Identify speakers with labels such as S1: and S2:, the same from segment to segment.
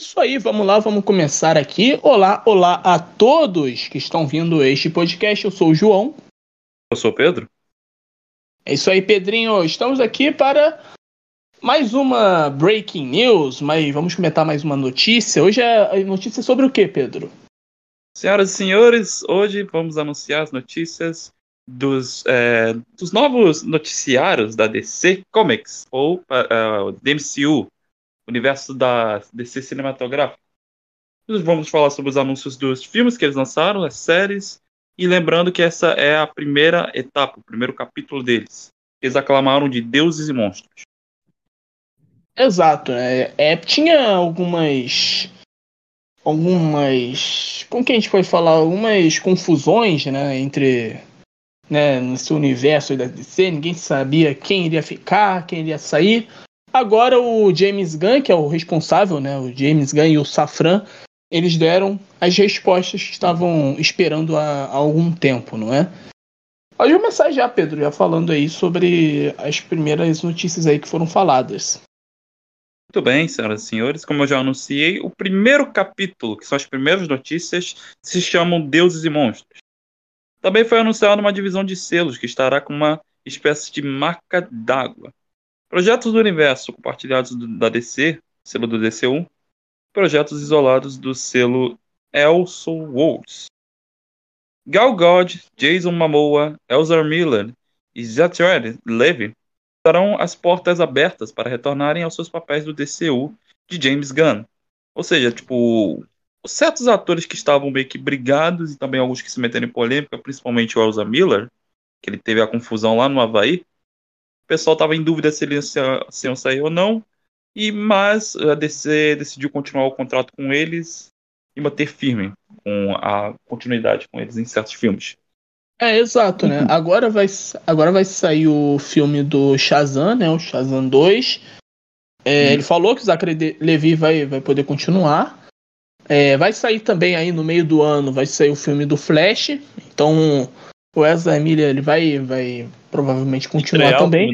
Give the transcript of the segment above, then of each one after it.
S1: isso aí, vamos lá, vamos começar aqui. Olá, olá a todos que estão vindo este podcast. Eu sou o João.
S2: Eu sou o Pedro.
S1: É isso aí, Pedrinho. Estamos aqui para mais uma breaking news, mas vamos comentar mais uma notícia. Hoje é notícia sobre o que, Pedro?
S2: Senhoras e senhores, hoje vamos anunciar as notícias dos, é, dos novos noticiários da DC Comics, ou uh, DMCU, universo da DC cinematográfica. Vamos falar sobre os anúncios dos filmes que eles lançaram, as séries, e lembrando que essa é a primeira etapa, o primeiro capítulo deles. Eles aclamaram de deuses e monstros.
S1: Exato. É, é, tinha algumas. Algumas. Como que a gente pode falar? Algumas confusões né, entre. Né, nesse universo da DC, ninguém sabia quem iria ficar, quem iria sair. Agora o James Gunn, que é o responsável, né, o James Gunn e o Safran, eles deram as respostas que estavam esperando há, há algum tempo, não é? Pode começar já, Pedro, já falando aí sobre as primeiras notícias aí que foram faladas.
S2: Muito bem, senhoras e senhores, como eu já anunciei, o primeiro capítulo, que são as primeiras notícias, se chamam Deuses e Monstros. Também foi anunciada uma divisão de selos que estará com uma espécie de marca d'água. Projetos do universo compartilhados da DC, selo do DC1, projetos isolados do selo Elseworlds. Gal Gadot, Jason Momoa, Elzar Miller e Zachary Levy estarão as portas abertas para retornarem aos seus papéis do DCU de James Gunn. Ou seja, tipo, certos atores que estavam meio que brigados e também alguns que se meteram em polêmica, principalmente o Elza Miller, que ele teve a confusão lá no Havaí. O pessoal estava em dúvida se eles iam sair ou não. E mas a DC decidiu continuar o contrato com eles e manter firme com a continuidade com eles em certos filmes.
S1: É, exato, né? Uhum. Agora vai, agora vai sair o filme do Shazam, né? O Shazam 2. É, uhum. Ele falou que o Zachary Levi vai, vai poder continuar. É, vai sair também aí no meio do ano, vai sair o filme do Flash. Então o Ezra Miller ele vai, vai provavelmente continuar também.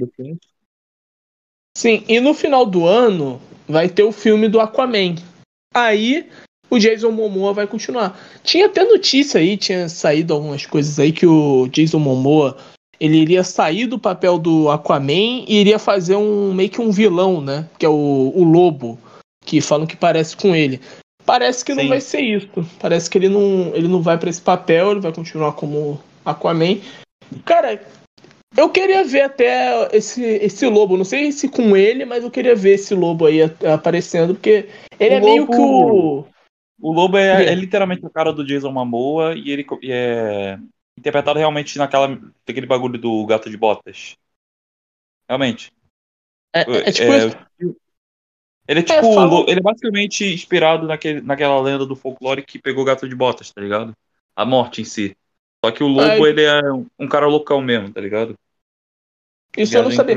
S1: Sim, e no final do ano vai ter o filme do Aquaman. Aí o Jason Momoa vai continuar. Tinha até notícia aí, tinha saído algumas coisas aí que o Jason Momoa ele iria sair do papel do Aquaman e iria fazer um meio que um vilão, né? Que é o, o Lobo, que falam que parece com ele. Parece que Sim. não vai ser isso. Parece que ele não, ele não vai para esse papel, ele vai continuar como Aquaman. Cara, eu queria ver até esse, esse lobo. Não sei se com ele, mas eu queria ver esse lobo aí aparecendo, porque ele o é lobo... meio que o.
S2: O Lobo é, é, literalmente o cara do Jason Momoa e ele é interpretado realmente naquela aquele bagulho do Gato de Botas. Realmente.
S1: É, é, tipo. É,
S2: ele é, é tipo. Falo... Ele é basicamente inspirado naquele, naquela lenda do folclore que pegou o Gato de Botas, tá ligado? A morte em si. Só que o Lobo, ele é um cara local mesmo, tá ligado?
S1: Isso eu não sabia.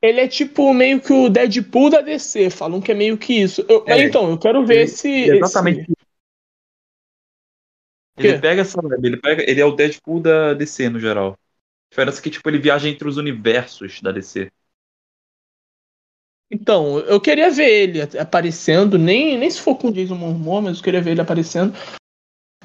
S1: Ele é tipo meio que o Deadpool da DC, falam que é meio que isso. Eu, é, mas então, eu quero ver esse.
S2: Exatamente. Esse... Ele pega essa ele pega, ele é o Deadpool da DC no geral. A diferença é que tipo ele viaja entre os universos da DC.
S1: Então, eu queria ver ele aparecendo, nem, nem se for com o Jason Momoa, mas eu queria ver ele aparecendo.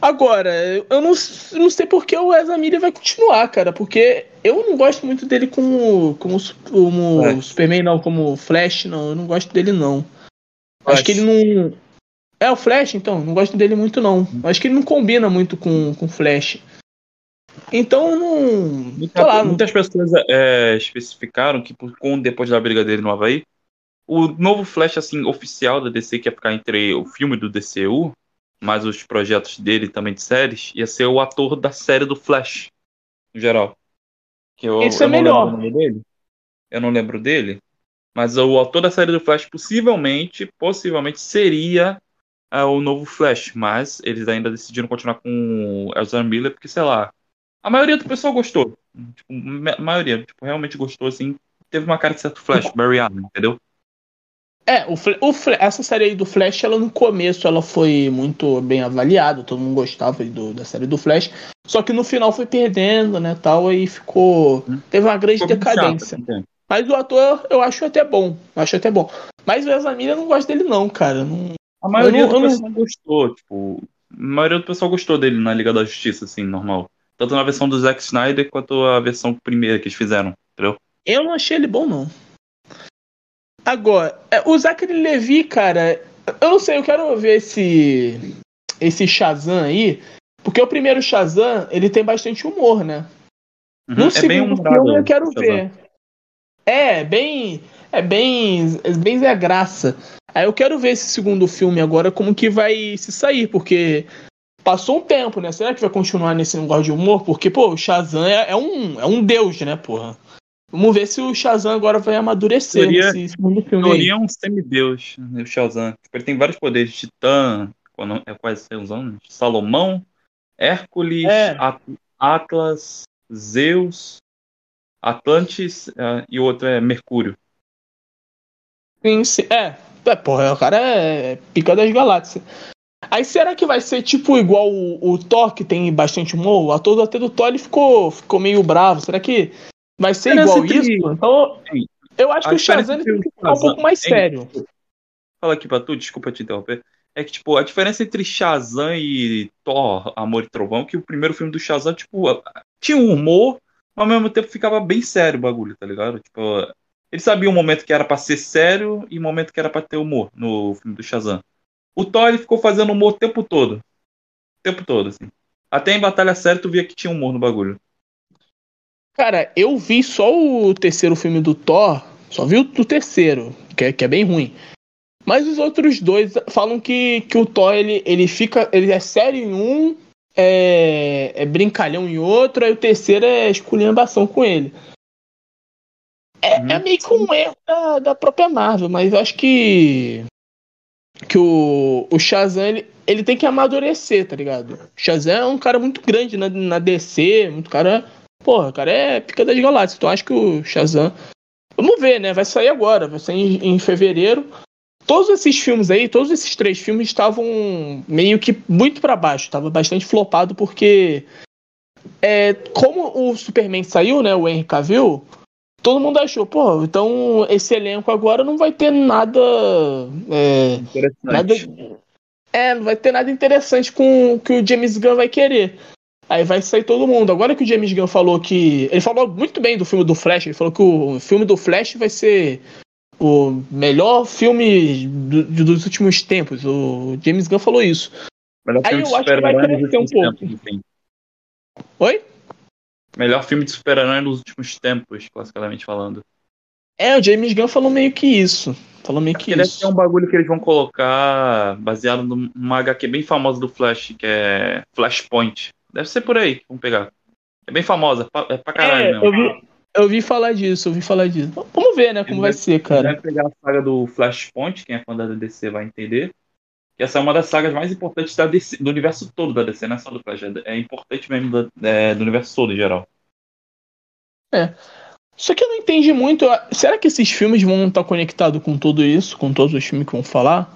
S1: Agora, eu não, não sei porque o Ezra Miller vai continuar, cara, porque eu não gosto muito dele como, como, como é. Superman, não, como Flash, não, eu não gosto dele, não. Flash. Acho que ele não. É o Flash, então, não gosto dele muito, não. Acho que ele não combina muito com o Flash. Então, não.
S2: Muita, lá, muitas não... pessoas é, especificaram que, com, depois da briga dele no Havaí, o novo Flash, assim, oficial da DC, que ia ficar entre o filme do DCU mais os projetos dele também de séries, ia ser o ator da série do Flash, no geral. Que eu,
S1: Isso é eu é melhor.
S2: Dele. Eu não lembro dele. Mas o ator da série do Flash possivelmente, possivelmente seria é, o novo Flash. Mas eles ainda decidiram continuar com o Ezra Miller, porque, sei lá, a maioria do pessoal gostou. Tipo, a maioria, tipo, realmente gostou, assim. Teve uma cara de certo Flash, Barry Allen, entendeu?
S1: É, o, o, essa série aí do Flash, ela no começo ela foi muito bem avaliada, todo mundo gostava do, da série do Flash. Só que no final foi perdendo, né, tal, aí ficou. Teve uma grande decadência. Chato, Mas o ator eu acho até bom. Eu acho até bom. Mas o Ezra Miller eu não gosto dele, não, cara. Não...
S2: A maioria
S1: não-
S2: do pessoal gostou, tipo. A maioria do pessoal gostou dele na Liga da Justiça, assim, normal. Tanto na versão do Zack Snyder quanto a versão primeira que eles fizeram, entendeu?
S1: Eu não achei ele bom, não. Agora, é, o Zachary Levi, cara, eu não sei, eu quero ver esse esse Shazam aí, porque o primeiro Shazam, ele tem bastante humor, né?
S2: Uhum,
S1: No
S2: é
S1: segundo filme eu quero
S2: Shazam.
S1: ver. É, bem é bem é bem Zé Graça. Aí eu quero ver esse segundo filme agora como que vai se sair, porque passou um tempo, né? Será que vai continuar nesse negócio de humor? Porque, pô, o Shazam é, é um, é um deus, né, porra? Vamos ver se o Shazam agora vai amadurecer
S2: Teoria-
S1: nesse segundo filme.
S2: Teoria é um semideus, né, o Shazam. Tipo, ele tem vários poderes. Titã, é quase sei os anos. Salomão, Hércules,
S1: É.
S2: At- Atlas, Zeus, Atlantis eh, e o outro é Mercúrio.
S1: Sim, sim. É, é, porra, o cara é pica das galáxias. Aí será que vai ser tipo igual o, o Thor, que tem bastante humor? O ator até do Thor ele ficou, ficou meio bravo. Será que vai ser
S2: Diferença
S1: igual isso? Então, eu acho
S2: A
S1: que o Shazam tem que ficar um pouco mais sério.
S2: Fala aqui pra tu, desculpa te interromper. É que, tipo, a diferença entre Shazam e Thor, Amor e Trovão, é que o primeiro filme do Shazam, tipo, tinha um humor, mas ao mesmo tempo ficava bem sério o bagulho, tá ligado? Tipo, ele sabia o momento que era pra ser sério e o momento que era pra ter humor no filme do Shazam. O Thor, ele ficou fazendo humor o tempo todo. O tempo todo, assim. Até em Batalha Séria tu via que tinha humor no bagulho.
S1: Cara, eu vi só o terceiro filme do Thor, só vi o terceiro, que é, que é bem ruim. Mas os outros dois falam que, que o Thor ele, ele fica. Ele é sério em um, é, é brincalhão em outro, aí o terceiro é esculhambação com ele. É,
S2: Uhum.
S1: é meio que um erro da, da própria Marvel, mas eu acho que. Que o, o Shazam ele, ele tem que amadurecer, tá ligado? O Shazam é um cara muito grande na, na DC, muito cara. Porra, cara é pica das galáxias. Então acho que o Shazam. Vamos ver, né? Vai sair agora, vai sair em, em fevereiro. Todos esses filmes aí, todos esses três filmes estavam meio que muito pra baixo, estava bastante flopado porque é, como o Superman saiu, né, o Henry Cavill, todo mundo achou, pô, então esse elenco agora não vai ter nada é,
S2: Interessante.
S1: Nada. É, não vai ter nada interessante com o que o James Gunn vai querer. Aí vai sair todo mundo. Agora que o James Gunn falou que. Ele falou muito bem do filme do Flash. Ele falou que o filme do Flash vai ser o melhor filme do- dos últimos tempos. O James Gunn falou isso.
S2: Melhor
S1: Aí
S2: filme de
S1: eu acho que vai crescer um
S2: últimos
S1: pouco.
S2: tempos, enfim.
S1: Oi?
S2: Melhor filme de super-herói nos últimos tempos, classicamente falando.
S1: É, o James Gunn falou meio que isso. Falou meio que
S2: Porque deve
S1: isso.
S2: ser um bagulho que eles vão colocar baseado numa HQ bem famosa do Flash, que é Flashpoint. Deve ser por aí, vamos pegar. É bem famosa, é pra caralho
S1: É,
S2: mesmo.
S1: eu vi, eu vi falar disso, eu vi falar disso. Vamos ver, né, como vai ser, cara.
S2: Deve pegar a saga do Flashpoint, quem é fã da DC vai entender. Que essa é uma das sagas mais importantes da DC, do universo todo da DC, não é só do Flash. É, é importante mesmo da- é, do universo todo em geral.
S1: Só que eu não entendi muito. Será que esses filmes vão estar conectados com tudo isso? Com todos os filmes que vão falar?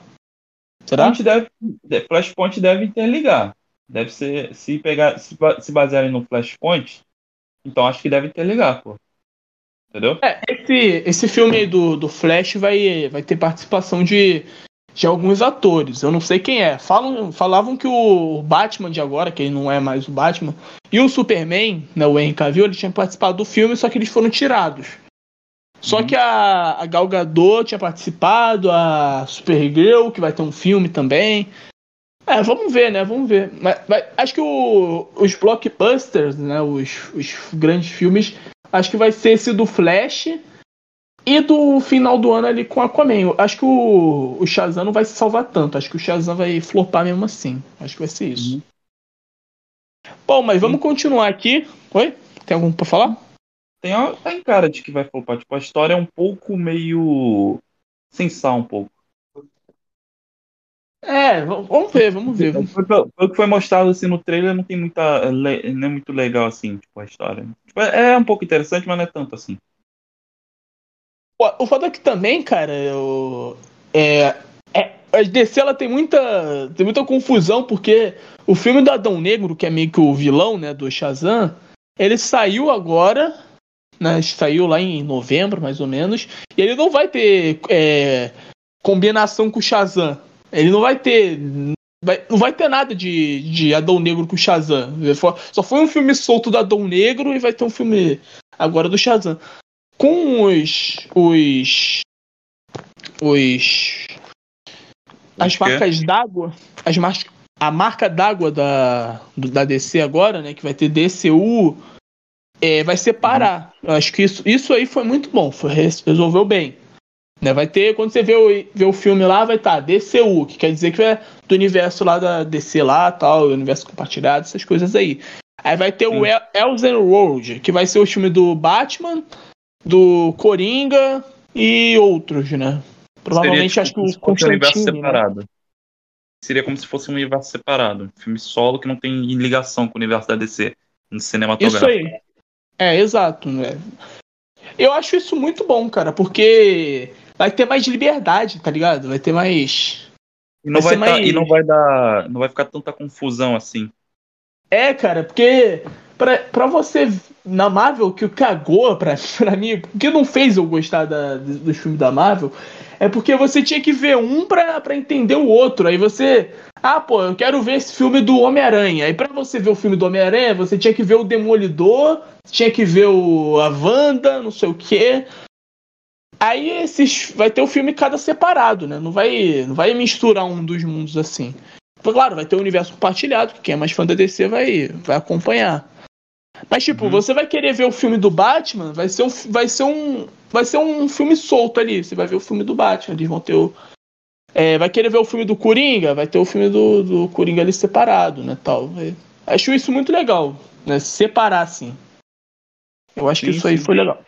S1: Será?
S2: Flashpoint deve, de- Flashpoint deve interligar. Deve ser. Se pegar. Se, se basearem no Flashpoint, então acho que deve interligar, pô. Entendeu?
S1: É, esse, esse filme do, do Flash vai, vai ter participação de, de alguns atores. Eu não sei quem é. Falam, falavam que o Batman de agora, que ele não é mais o Batman, e o Superman, né, o Henry Cavill, ele tinha participado do filme, só que eles foram tirados. Só
S2: Uhum.
S1: que a, a Gal Gadot tinha participado, a Supergirl, que vai ter um filme também. É, vamos ver, né? Vamos ver. Mas, mas acho que o- os blockbusters, né? Os, os grandes filmes, acho que vai ser esse do Flash e do final do ano ali com Aquaman. Acho que o, o Shazam não vai se salvar tanto. Acho que o Shazam vai flopar mesmo assim. Acho que vai ser isso.
S2: Uhum.
S1: Bom, mas vamos continuar aqui. Oi? Tem algum pra falar?
S2: Tem, tem cara de que vai flopar. Tipo, a história é um pouco meio. sem sal um pouco.
S1: É, vamos ver, vamos ver.
S2: Pelo, que foi mostrado assim no trailer, não tem muita. Não é muito legal assim, tipo, a história. Tipo, é, é um pouco interessante, mas não é tanto assim.
S1: O, o foda é que também, cara, eu, é, é, a DC ela tem muita, tem muita confusão, porque o filme do Adão Negro, que é meio que o vilão, né, do Shazam, ele saiu agora, né? Saiu lá em novembro, mais ou menos. E ele não vai ter é, combinação com o Shazam. Ele não vai ter. Não vai ter nada de, de Adão Negro com o Shazam. Só foi um filme solto do Adão Negro e vai ter um filme agora do Shazam. Com os. os. os. as marcas d'água. As marcas. A marca d'água da, da DC agora, né? Que vai ter DCU, é, vai separar. Eu acho que isso, isso aí foi muito bom, foi, resolveu bem. Né? Vai ter, quando você vê o, vê o filme lá, vai estar tá, DCU, que quer dizer que é do universo lá da DC lá, tal, universo compartilhado, essas coisas aí. Aí vai ter Sim. o El Elzen World, que vai ser o filme do Batman, do Coringa e outros, né? Provavelmente
S2: Seria, tipo,
S1: acho que
S2: o Constantine. Um separado. Né? Seria como se fosse um universo separado. Um filme solo que não tem ligação com o universo da DC no cinematográfico.
S1: Isso aí. É, exato. Né? Eu acho isso muito bom, cara, porque vai ter mais liberdade, tá ligado? Vai ter mais.
S2: E não vai, vai tá, mais... e não vai dar. Não vai ficar tanta confusão assim.
S1: É, cara, porque pra, pra você na Marvel, que cagou pra, pra mim, que não fez eu gostar da, dos filmes da Marvel, é porque você tinha que ver um pra, pra entender o outro. Aí você. Ah, pô, eu quero ver esse filme do Homem-Aranha. Aí pra você ver o filme do Homem-Aranha, você tinha que ver o Demolidor, tinha que ver o, a Wanda, não sei o quê. Aí esses vai ter o filme cada separado, né? Não vai, não vai misturar um dos mundos assim. Claro, vai ter o universo compartilhado, que quem é mais fã da DC vai, vai acompanhar. Mas, tipo, uhum. você vai querer ver o filme do Batman, vai ser um, vai ser um, vai ser um filme solto ali. Você vai ver o filme do Batman, eles vão ter o. É, vai querer ver o filme do Coringa, vai ter o filme do, do Coringa ali separado, né? Tal. Acho isso muito legal, né? Separar, assim. Eu acho sim, que isso aí foi legal.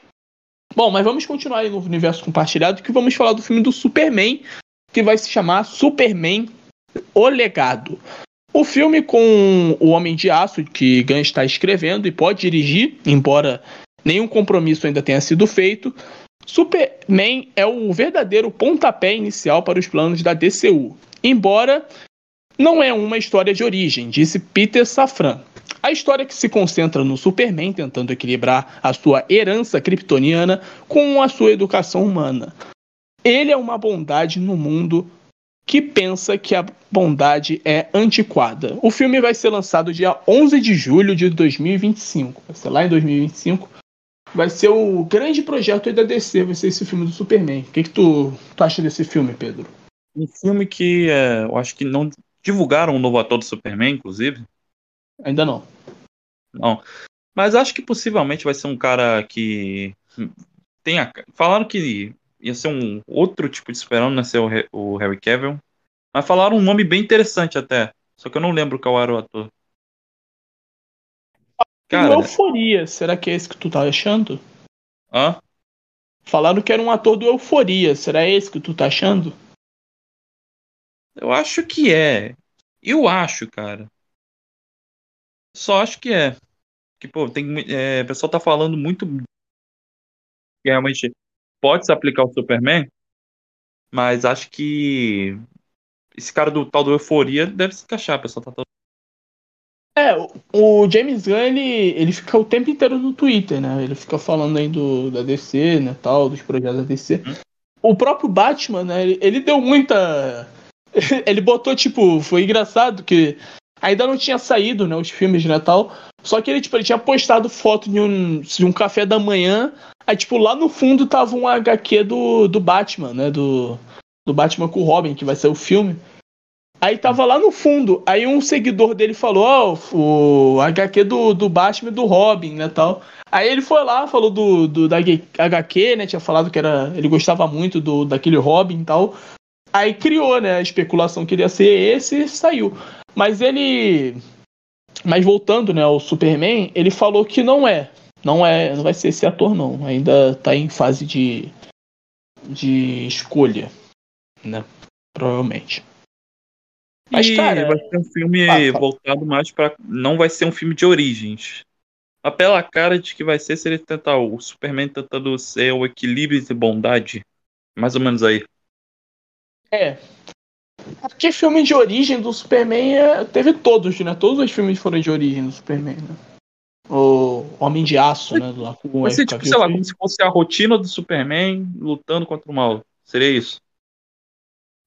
S1: Bom, mas vamos continuar aí no universo compartilhado, que vamos falar do filme do Superman, que vai se chamar Superman O Legado. O filme com o Homem de Aço, que Gunn está escrevendo e pode dirigir, embora nenhum compromisso ainda tenha sido feito, Superman é o verdadeiro pontapé inicial para os planos da DCU, embora não é uma história de origem, disse Peter Safran. A história que se concentra no Superman tentando equilibrar a sua herança kryptoniana com a sua educação humana. Ele é uma bondade no mundo que pensa que a bondade é antiquada. O filme vai ser lançado dia 11 de julho de 2025. Vai ser lá em 2025. Vai ser o grande projeto da DC, vai ser esse filme do Superman. O que, que tu, tu acha desse filme, Pedro?
S2: Um filme que é, eu acho que não divulgaram o um novo ator do Superman, inclusive.
S1: Ainda não.
S2: Não. Mas acho que possivelmente vai ser um cara que tenha. Falaram que ia ser um outro tipo de esperando, né? Ser o, o Harry Cavill. Mas falaram um nome bem interessante até. Só que eu não lembro qual era o ator.
S1: Cara, Euforia, será que é esse que tu tá achando?
S2: Hã?
S1: Falaram que era um ator do Euforia, será esse que tu tá achando?
S2: Eu acho que é. Eu acho, cara. Só acho que é. Que, pô, tem. É, o pessoal tá falando muito. Realmente pode se aplicar ao Superman, mas acho que esse cara do tal do Euforia deve se encaixar, pessoal tá todo...
S1: É, o James Gunn, ele, ele fica o tempo inteiro no Twitter, né? Ele fica falando aí do, da DC, né, tal, dos projetos da DC. Hum. O próprio Batman, né, ele, ele deu muita... ele botou, tipo, foi engraçado que ainda não tinha saído, né, os filmes de Natal, só que ele, tipo, ele tinha postado foto de um, de um café da manhã Aí, tipo, lá no fundo tava um HQ do, do Batman, né? Do, do Batman com o Robin, que vai ser o filme. Aí tava lá no fundo. Aí um seguidor dele falou, ó, oh, o HQ do, do Batman e do Robin, né, tal. Aí ele foi lá, falou do, do da HQ, né, tinha falado que era, ele gostava muito do daquele Robin e tal. Aí criou, né, a especulação que ele ia ser esse e saiu. Mas ele... Mas voltando, né, ao Superman, ele falou que não é. Não é, não vai ser esse ator não. Ainda está em fase de de escolha, né? Provavelmente.
S2: Mas e cara, vai ser um filme voltado mais para não vai ser um filme de origens. A pela cara de que vai ser se ele tentar o Superman tentando ser o equilíbrio de bondade, mais ou menos aí.
S1: É. Porque filme de origem do Superman é, teve todos, né? Todos os filmes foram de origem do Superman, né? O, Homem de Aço, né? Lá
S2: com Vai ser, tipo, sei lá, como se fosse a rotina do Superman lutando contra o mal. Seria isso?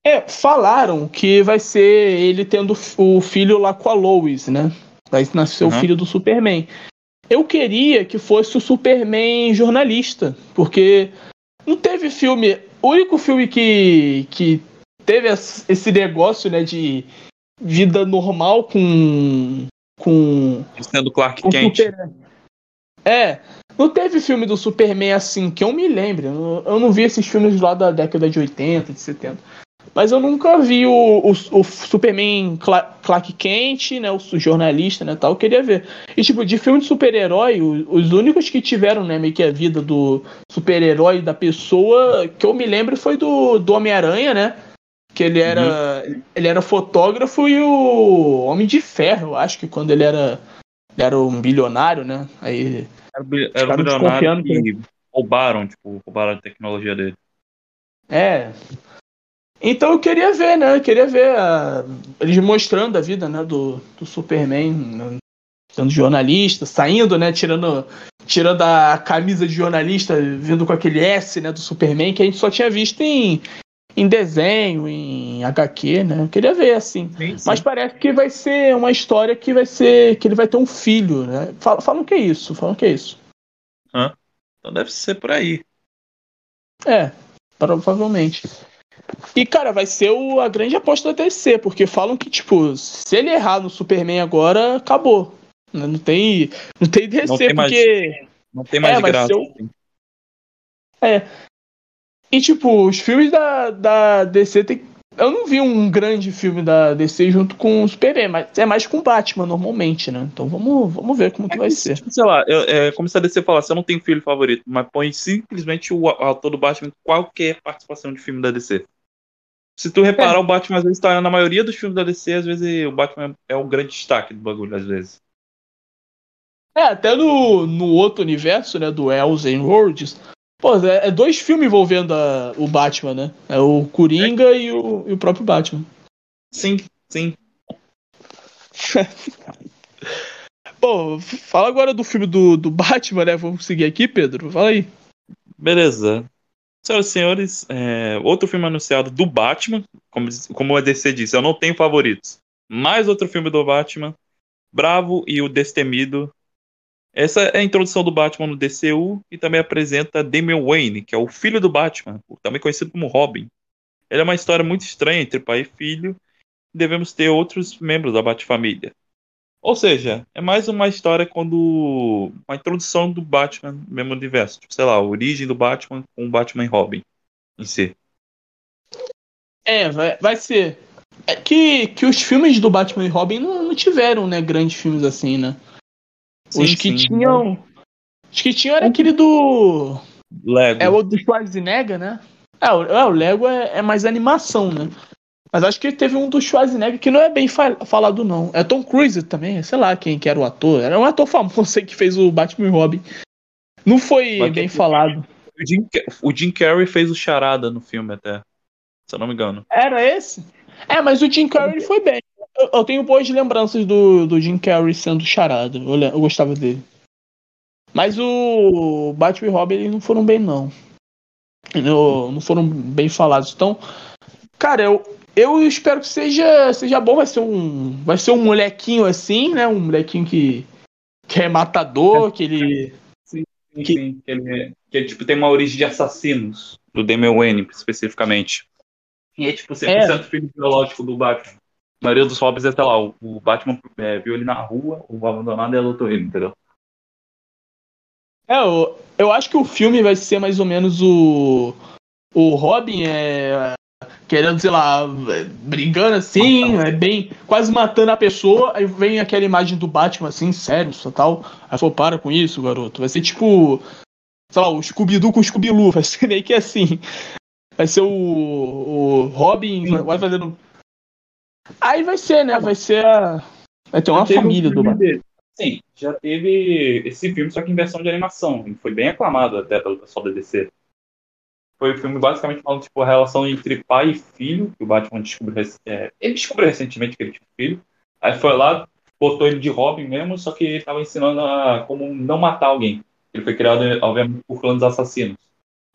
S1: É, falaram que vai ser ele tendo o filho lá com a Lois, né? Vai nascer uhum. o filho do Superman. Eu queria que fosse o Superman jornalista, porque não teve filme. O único filme que, que teve esse negócio, né, de vida normal com. com.
S2: Sendo Clark com Kent. Super...
S1: É. Não teve filme do Superman assim, que eu me lembre. Eu não vi esses filmes lá da década de 80, de 70. Mas eu nunca vi o, o, o Superman Clark Kent, né? O jornalista, né? Tal, eu queria ver. E tipo, de filme de super-herói, os, os, únicos que tiveram, né, meio que a vida do super-herói da pessoa, que eu me lembro foi do, do Homem-Aranha, né? Que ele era. Uhum. Ele era fotógrafo e o Homem de Ferro, acho que quando ele era. Ele era um bilionário, né? Aí.
S2: Era, era um bilionário que roubaram, tipo, roubaram a tecnologia dele.
S1: É. Então eu queria ver, né? Eu queria ver a... eles mostrando a vida né, do, do Superman, né? sendo jornalista, saindo, né? Tirando, tirando a camisa de jornalista, vindo com aquele S né, do Superman que a gente só tinha visto em, em desenho, em HQ, né? Eu queria ver, assim. Sim, sim. Mas parece que vai ser uma história que vai ser. que ele vai ter um filho, né? Falam, falam que é isso, falam que é isso.
S2: Hã? Então deve ser por aí.
S1: É, provavelmente. E, cara, vai ser o, a grande aposta da DC, porque falam que, tipo, se ele errar no Superman agora, acabou. Né? Não tem, não tem DC, não tem porque.
S2: Mais, não tem mais é, graça. O... Assim.
S1: É. E, tipo, os filmes da, da DC tem. Eu não vi um grande filme da DC junto com o Superman, mas é mais com o Batman normalmente, né? Então vamos, vamos ver como é que vai ser.
S2: Sei lá, eu, é como se a DC falasse, eu não tenho filho favorito, mas põe simplesmente o ator do Batman em qualquer participação de filme da DC. Se tu reparar, é. o Batman às vezes tá na maioria dos filmes da DC, às vezes o Batman é o grande destaque do bagulho, às vezes.
S1: É, até no, no outro universo, né, do Elsen Worlds, pô, é, é, dois filmes envolvendo a, o Batman, né? É o Coringa é. e, o, e o próprio Batman.
S2: Sim, sim.
S1: Pô, fala agora do filme do, do Batman, né? Vamos seguir aqui, Pedro. Fala aí.
S2: Beleza. Senhoras e senhores, é, outro filme anunciado do Batman, como, como a DC disse, eu não tenho favoritos. Mais outro filme do Batman, Bravo e o Destemido. Essa é a introdução do Batman no DCU e também apresenta Damian Wayne, que é o filho do Batman, também conhecido como Robin. Ele é uma história muito estranha entre pai e filho. E devemos ter outros membros da Bat-família. Ou seja, é mais uma história quando. Uma introdução do Batman no mesmo universo. Tipo, sei lá, a origem do Batman com o Batman e Robin em si.
S1: É, vai, vai ser. É que, que os filmes do Batman e Robin não, não tiveram, né, grandes filmes assim, né? Sim, os que sim. tinham. Os que tinham era aquele do.
S2: Lego.
S1: É o do Schwarzenegger, né? É, o, é, o Lego é, é mais animação, né? Mas acho que teve um do Schwarzenegger que não é bem falado, não. É Tom Cruise também, sei lá quem que era o ator. Era um ator famoso que fez o Batman e Robin. Não foi Mas bem falado.
S2: O Jim, o Jim Carrey fez o Charada no filme até. Se eu não me engano.
S1: Era esse? É, mas o Jim Carrey foi bem. Eu, eu tenho boas lembranças do, do Jim Carrey sendo charada. Eu, eu gostava dele. Mas o Batman e Robin eles não foram bem, não. não. Não foram bem falados. Então, cara, eu, eu espero que seja, seja bom. Vai ser um, vai ser um molequinho assim, né? Um molequinho que, que é matador, que ele.
S2: Sim, sim, que... sim. Que ele, que ele tipo, tem uma origem de assassinos, do Damian Wayne, especificamente. E é tipo 100% é. filho biológico do Batman. A maioria dos hobbies é, sei lá, o, o Batman é, viu ele na rua, o abandonado e adotou ele, entendeu?
S1: É, eu, eu acho que o filme vai ser mais ou menos o. O Robin é querendo, sei lá, brigando assim, é bem. quase matando a pessoa, aí vem aquela imagem do Batman assim, sério, só tal. Aí falou, para com isso, garoto. Vai ser tipo. Sei lá, o Scooby-Doo com o Scooby-Loo, vai ser meio que assim. Vai ser o. O Robin vai fazendo. Aí vai ser, né? Vai ser a. Vai ter uma família um do Batman.
S2: Sim, já teve esse filme, só que em versão de animação. Foi bem aclamado até pelo pessoal da DC. Foi o um filme basicamente falando tipo, a relação entre pai e filho, que o Batman descobriu. É, ele descobriu recentemente que ele tinha filho. Aí foi lá, botou ele de Robin mesmo, só que ele tava ensinando a como não matar alguém. Ele foi criado, obviamente, por clãs assassinos.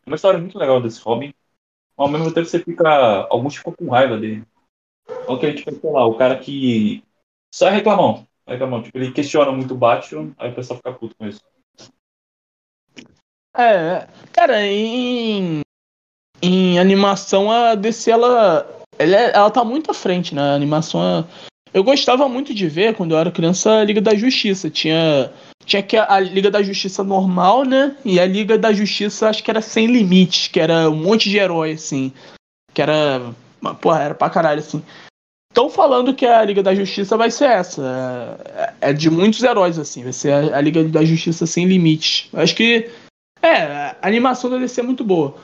S2: Uma história muito legal desse Robin. Ao mesmo tempo você fica. Alguns ficam com raiva dele. Que tipo, sei lá, o cara que. Só é reclamão. reclamão. Tipo, ele questiona muito o Batman, aí o pessoal fica puto com isso.
S1: É, cara, em, em animação a DC ela, ela, é, ela tá muito à frente, né? A animação. Eu gostava muito de ver quando eu era criança a Liga da Justiça. Tinha tinha que a Liga da Justiça normal, né? E a Liga da Justiça acho que era sem limites, que era um monte de herói assim, que era, porra, era pra caralho assim. Estão falando que a Liga da Justiça vai ser essa. É, é de muitos heróis, assim. Vai ser a, a Liga da Justiça sem limites. Acho que. É, a animação deve ser muito boa.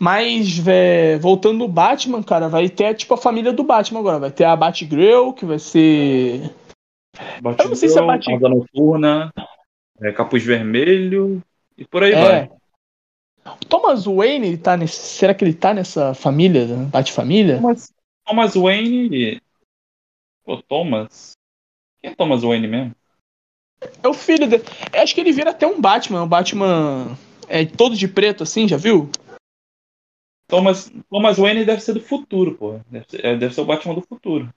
S1: Mas, vé, voltando no Batman, cara, vai ter tipo a família do Batman agora. Vai ter a Batgirl, que vai ser.
S2: Batgirl, Eu não sei se é Batgirl. Asa Noturna, é, Capuz Vermelho e por aí é. vai.
S1: Thomas Wayne, ele tá nesse, será que ele tá nessa família, Bat-família?
S2: Thomas, Thomas Wayne. Pô, Thomas. Quem é Thomas Wayne mesmo?
S1: É o filho dele. Acho que ele vira até um Batman. Um Batman é todo de preto, assim, já viu?
S2: Thomas, Thomas Wayne deve ser do futuro, pô. Deve ser, é, deve ser o Batman do futuro.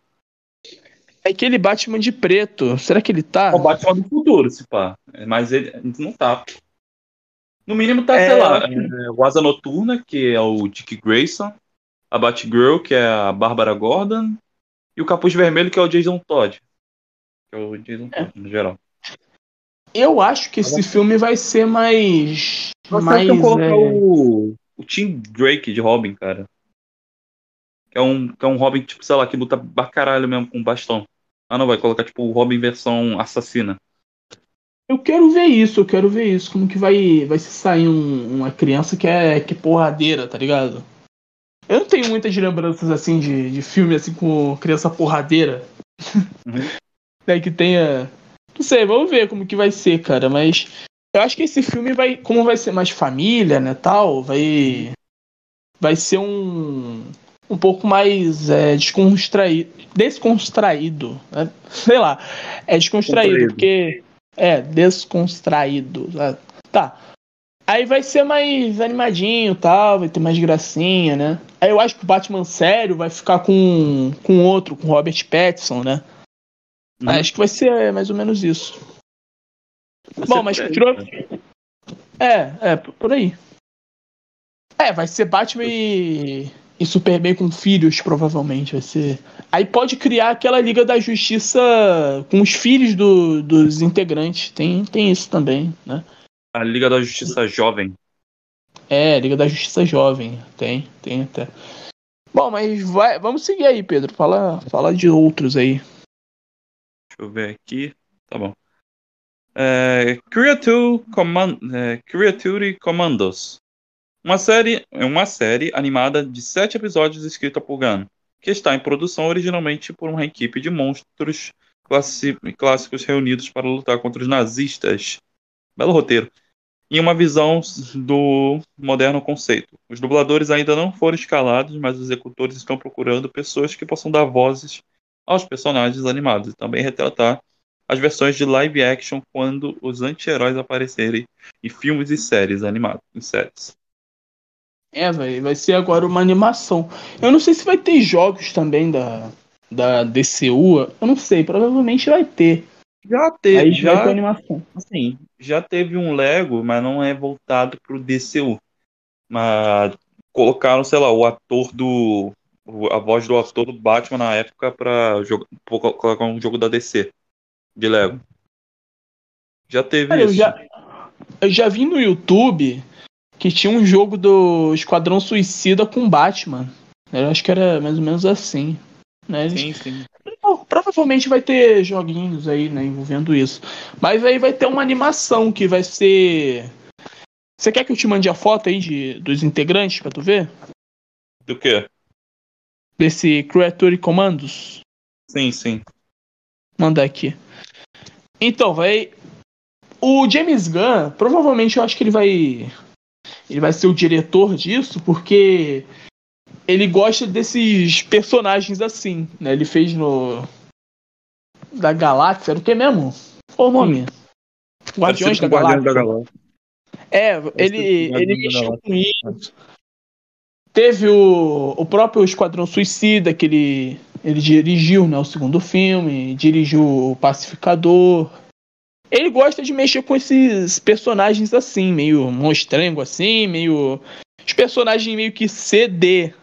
S1: É aquele Batman de preto. Será que ele tá?
S2: É o Batman do futuro, se pá. Mas ele não tá. No mínimo tá, é... sei lá, é, o Asa Noturna, que é o Dick Grayson a Batgirl, que é a Bárbara Gordon, e o Capuz Vermelho, que é o Jason Todd. Que é o Jason é. Todd, no geral.
S1: Eu acho que esse filme vai ser mais. Mais
S2: que eu colocar é... o, o Tim Drake de Robin, cara. Que é, um, que é um Robin, tipo, sei lá, que luta caralho mesmo com bastão. Ah, não, vai colocar, tipo, o Robin versão assassina.
S1: Eu quero ver isso, eu quero ver isso. Como que vai, vai se sair um, uma criança que é, que é porradeira, tá ligado? Eu não tenho muitas lembranças assim de, de filme assim com criança porradeira. Uhum. né, que tenha. Não sei, vamos ver como que vai ser, cara. Mas eu acho que esse filme vai. Como vai ser mais família, né? Tal, vai. Vai ser um. Um pouco mais é, descontraído. Descontraído. Né? Sei lá. É descontraído, porque. É, descontraído. Tá. Aí vai ser mais animadinho tal, vai ter mais gracinha, né? Aí eu acho que o Batman sério vai ficar com, com outro, com Robert Pattinson, né? Uhum. Acho que vai ser mais ou menos isso. Vai Bom, mas tirou. É, é, por aí. É, vai ser Batman e, e Superman com filhos, provavelmente. Vai ser. Aí pode criar aquela Liga da Justiça com os filhos do, dos integrantes. Tem, tem isso também, né?
S2: A Liga da Justiça Jovem.
S1: É, Liga da Justiça Jovem. Tem, tem até. Bom, mas vai, vamos seguir aí, Pedro. Fala, fala de outros aí.
S2: Deixa eu ver aqui. Tá bom. É, Creature, Command, é, Creature Commandos. Uma série, uma série animada de sete episódios escrita por Gunn, que está em produção originalmente por uma equipe de monstros clássicos reunidos para lutar contra os nazistas. Belo roteiro em uma visão do moderno conceito. Os dubladores ainda não foram escalados, mas os executores estão procurando pessoas que possam dar vozes aos personagens animados e também retratar as versões de live action quando os anti-heróis aparecerem em filmes e séries animadas, em séries.
S1: É, vai, vai ser agora uma animação. Eu não sei se vai ter jogos também da, da DCU. Eu não sei, provavelmente vai ter.
S2: Já teve, Aí já, animação. Assim, já teve um Lego, mas não é voltado pro DCU. Mas colocaram, sei lá, o ator do. A voz do ator do Batman na época pra, pra colocar um jogo da DC de Lego. Já teve Cara, isso.
S1: Eu já, eu já vi no YouTube que tinha um jogo do Esquadrão Suicida com Batman. Eu acho que era mais ou menos assim. Né? Eles, sim, sim provavelmente vai ter joguinhos aí, né, envolvendo isso. Mas aí vai ter uma animação que vai ser. Você quer que eu te mande a foto aí de, dos integrantes pra tu ver?
S2: Do quê?
S1: Desse Creature Commandos?
S2: Sim, sim.
S1: Mandar aqui. Então, vai. O James Gunn, provavelmente eu acho que ele vai. Ele vai ser o diretor disso, porque ele gosta desses personagens assim, né? Ele fez no da Galáxia, era o que mesmo? Qual o nome? Guardiões da, Galáxia.
S2: da Galáxia.
S1: É, ele, ele mexeu com isso. Teve o, o próprio Esquadrão Suicida, que ele, ele dirigiu, né? O segundo filme, dirigiu o Pacificador. Ele gosta de mexer com esses personagens assim, meio monstrengo assim, meio. Os personagens meio que CD,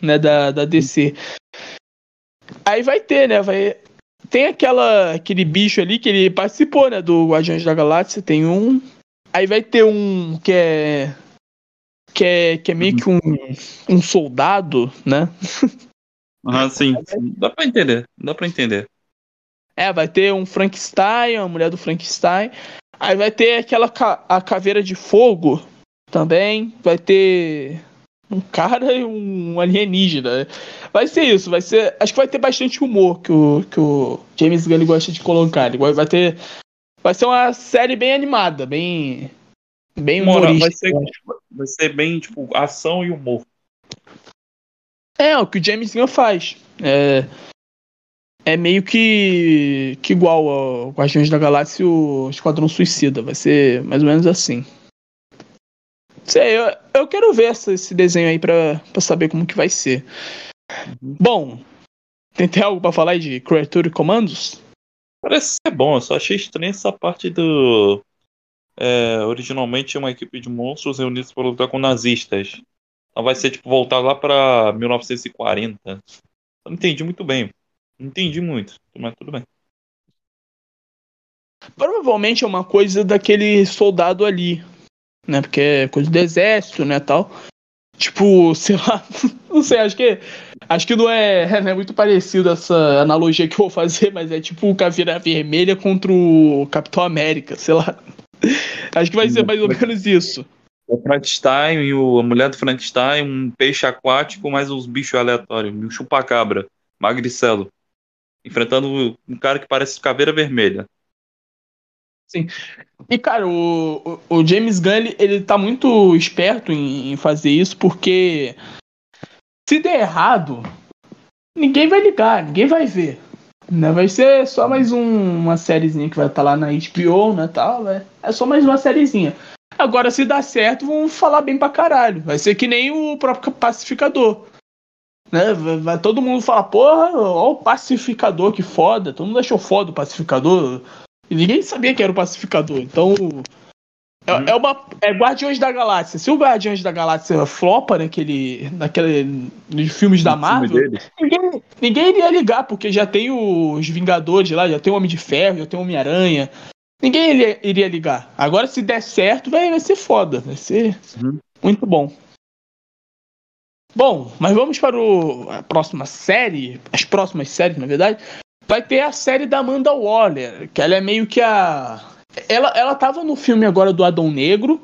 S1: né, da, da DC. Aí vai ter, né? Vai, tem aquela, aquele bicho ali que ele participou, né? Do Guardiões da Galáxia. Tem um. Aí vai ter um que é. Que é, que é meio que um, um soldado, né?
S2: Ah, sim, sim. Dá pra entender. Dá pra entender.
S1: É, vai ter um Frankenstein, a mulher do Frankenstein. Aí vai ter aquela ca a caveira de fogo também. Vai ter um cara e um alienígena. Vai ser isso, vai ser. Acho que vai ter bastante humor que o, que o James Gunn gosta de colocar. Ele vai ter. Vai ser uma série bem animada, bem. Bem
S2: Moral, vai,
S1: humorística.
S2: ser, vai ser bem, tipo, ação e humor.
S1: É, o que o James Gunn faz. É, é meio que, que igual ao Guardiões da Galáxia e o Esquadrão Suicida. Vai ser mais ou menos assim. Sei, eu, eu quero ver essa- esse desenho aí pra, pra saber como que vai ser. Bom, tem, tem algo pra falar aí de Creature Commandos?
S2: Parece ser bom, eu só achei estranho essa parte do. é, originalmente uma equipe de monstros reunidos para lutar com nazistas. Então vai ser tipo voltar lá pra 1940. Eu não entendi muito bem. Entendi muito, mas tudo bem.
S1: Provavelmente é uma coisa daquele soldado ali, né? Porque é coisa do exército, né, tal. Tipo, sei lá, não sei, acho que acho que não é, não é muito parecido essa analogia que eu vou fazer, mas é tipo o Caveira Vermelha contra o Capitão América, sei lá. Acho que vai ser mais ou menos isso.
S2: O Frankenstein e o, a mulher do Frankenstein, um peixe aquático, mais uns bichos aleatórios, um chupacabra, magricelo. Enfrentando um cara que parece caveira vermelha.
S1: E, cara, o, o, o James Gunn, ele, tá muito esperto em, em fazer isso, porque se der errado, ninguém vai ligar, ninguém vai ver. Né? Vai ser só mais um- uma sériezinha que vai estar lá na HBO, né, tal, é, é só mais uma sériezinha. Agora, se dar certo, vão falar bem pra caralho. Vai ser que nem o próprio Pacificador. Né? Vai, todo mundo falar, porra, ó o Pacificador, que foda. Todo mundo achou foda o Pacificador. E ninguém sabia que era o Pacificador. Então. É,
S2: Uhum.
S1: é uma. É Guardiões da Galáxia. Se o Guardiões da Galáxia flopa naquele. naquele. nos filmes da
S2: filme
S1: Marvel,
S2: dele.
S1: ninguém, ninguém iria ligar, porque já tem os Vingadores lá, já tem o Homem de Ferro, já tem o Homem-Aranha. Ninguém iria, iria ligar. Agora, se der certo, vai, vai ser foda. Vai ser
S2: Uhum.
S1: muito bom. Bom, mas vamos para o, a próxima série. As próximas séries, na verdade. Vai ter a série da Amanda Waller, que ela é meio que a. Ela, ela tava no filme agora do Adão Negro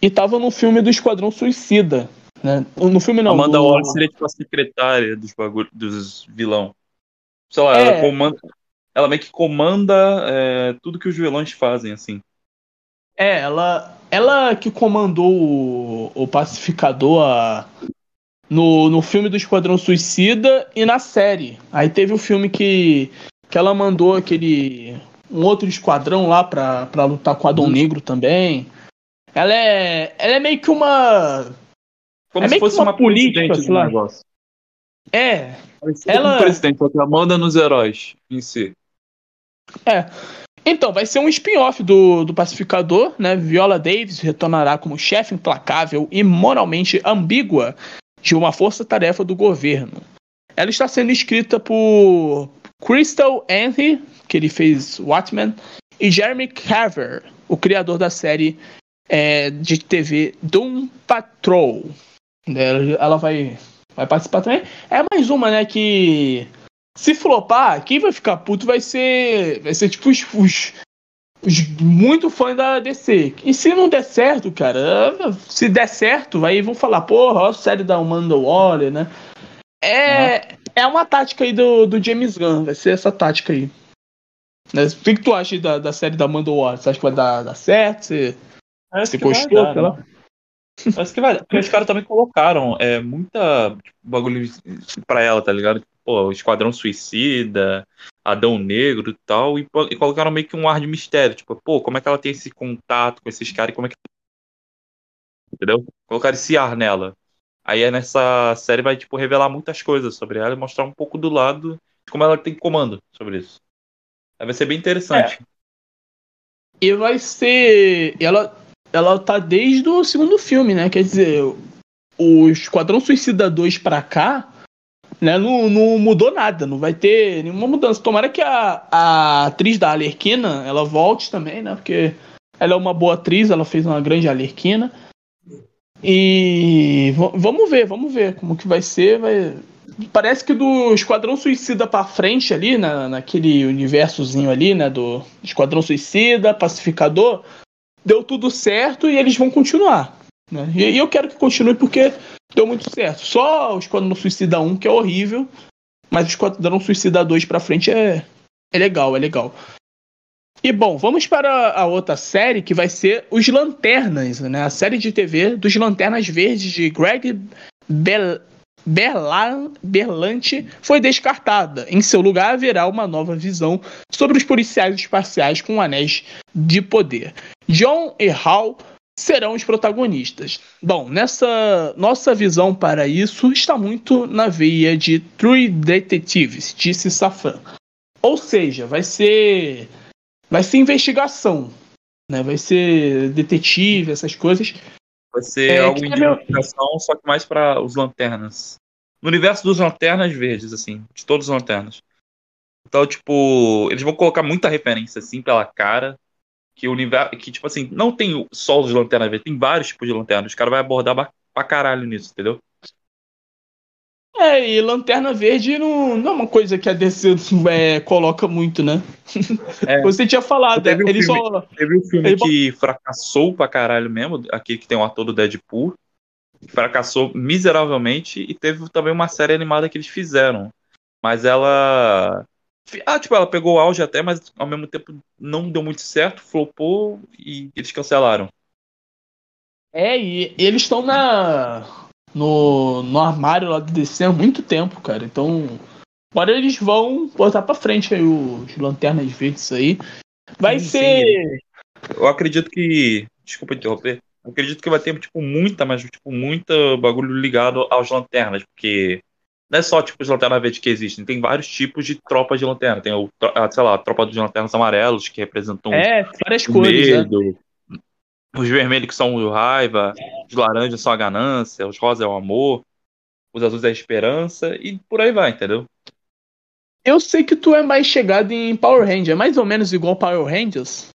S1: e tava no filme do Esquadrão Suicida. Né? No filme não.
S2: Amanda
S1: do-
S2: Waller seria tipo a secretária dos, bagulho, dos vilão. Sei lá,
S1: É.
S2: ela comanda. Ela meio que comanda é, tudo que os vilões fazem, assim.
S1: É, ela, ela que comandou o, o Pacificador a- no, no filme do Esquadrão Suicida e na série. Aí teve o filme que, que ela mandou aquele. um outro esquadrão lá pra, pra lutar com o Adão
S2: Uhum.
S1: Negro também. Ela é. Ela é meio que uma.
S2: Como
S1: É
S2: se fosse
S1: uma
S2: uma
S1: política, sei lá.
S2: negócio.
S1: É. Ela-
S2: um presidente, só que ela manda nos heróis em si.
S1: Então, vai ser um spin-off do, do Pacificador, né? Viola Davis retornará como chefe implacável e moralmente ambígua de uma força-tarefa do governo. Ela está sendo escrita por Crystal Henry, que ele fez Watchmen, e Jeremy Carver, o criador da série é, de TV Doom Patrol. Ela ela vai, vai participar também. É mais uma, né, que se flopar, quem vai ficar puto vai ser. Vai ser tipo os, os muito fãs da DC. E se não der certo, cara, se der certo, aí vão falar, porra, ó a série da Amanda Waller, né? É, é uma tática aí do, do James Gunn, vai ser essa tática aí. Né? O que, que tu acha da, da série da Amanda Waller? Você acha que vai dar, dar certo? Você, você
S2: vai
S1: gostou?
S2: dar, né? Parece que vai. Porque os caras também colocaram é, muita tipo, bagulho pra ela, tá ligado? Pô, o Esquadrão Suicida. Adão Negro e tal, e, e, colocaram meio que um ar de mistério. Tipo, pô, como é que ela tem esse contato com esses caras e como é que. Entendeu? Colocaram esse ar nela. Aí nessa série vai, tipo, revelar muitas coisas sobre ela e mostrar um pouco do lado de como ela tem comando sobre isso. Aí vai ser bem interessante. É.
S1: E vai ser. Ela, ela tá desde o segundo filme, né? Quer dizer, o Esquadrão Suicida 2 pra cá, né? Não, não mudou nada, não vai ter nenhuma mudança. Tomara que a, a atriz da Alerquina ela volte também, né? Porque ela é uma boa atriz, ela fez uma grande Alerquina. E vamos ver, vamos ver como que vai ser. Vai... Parece que do Esquadrão Suicida para frente ali, na, naquele universozinho ali, né? Do Esquadrão Suicida, Pacificador, deu tudo certo e eles vão continuar. Né? E, e eu quero que continue porque deu muito certo. Só o Esquadrão Suicida 1 que é horrível, mas o Esquadrão Suicida 2 pra frente é, é legal, é legal. E bom, vamos para a outra série que vai ser Os Lanternas, né? A série de TV dos Lanternas Verdes de Greg Bel Berlan Berlante foi descartada. Em seu lugar haverá uma nova visão sobre os policiais espaciais com anéis de poder. John e Hal serão os protagonistas. Bom, nessa nossa visão para isso está muito na veia de True Detectives, disse Safran. Ou seja, vai ser vai ser investigação, né? Vai ser detetive, essas coisas.
S2: Vai ser é, algo de investigação, só que mais para os lanternas. No universo dos lanternas verdes, assim, de todos os lanternas. Então, tipo, eles vão colocar muita referência, assim, pela cara. Que o universo. Que, tipo assim, não tem só os lanternas verdes, tem vários tipos de lanternas. Os caras vão abordar pra caralho nisso, entendeu?
S1: É, e Lanterna Verde não, não é uma coisa que a DC é, coloca muito, né? É. Você tinha falado,
S2: teve ele filme, só. Teve um filme ele... que fracassou pra caralho mesmo, aquele que tem o ator do Deadpool. Fracassou miseravelmente, e teve também uma série animada que eles fizeram. Mas ela. Ah, tipo, ela pegou o auge até, mas ao mesmo tempo não deu muito certo, flopou e eles cancelaram.
S1: É, e eles estão na no, no armário lá do DC há muito tempo, cara. Então, agora eles vão botar pra frente aí os Lanternas Verdes aí. Vai sim, ser. Sim.
S2: Eu acredito que. Desculpa interromper. Eu acredito que vai ter, tipo, muita, mas, tipo, muita bagulho ligado aos lanternas, porque não é só, tipo, os lanternas verdes que existem, tem vários tipos de tropas de lanterna. Tem, o, sei lá, a tropa dos lanternas amarelos, que representam
S1: é, várias o cores, né? medo,
S2: né? Os vermelhos que são o raiva, os laranjas são a ganância, os rosas é o amor, os azuis é a esperança e por aí vai, entendeu?
S1: Eu sei que tu é mais chegado em Power Rangers, é mais ou menos igual Power Rangers?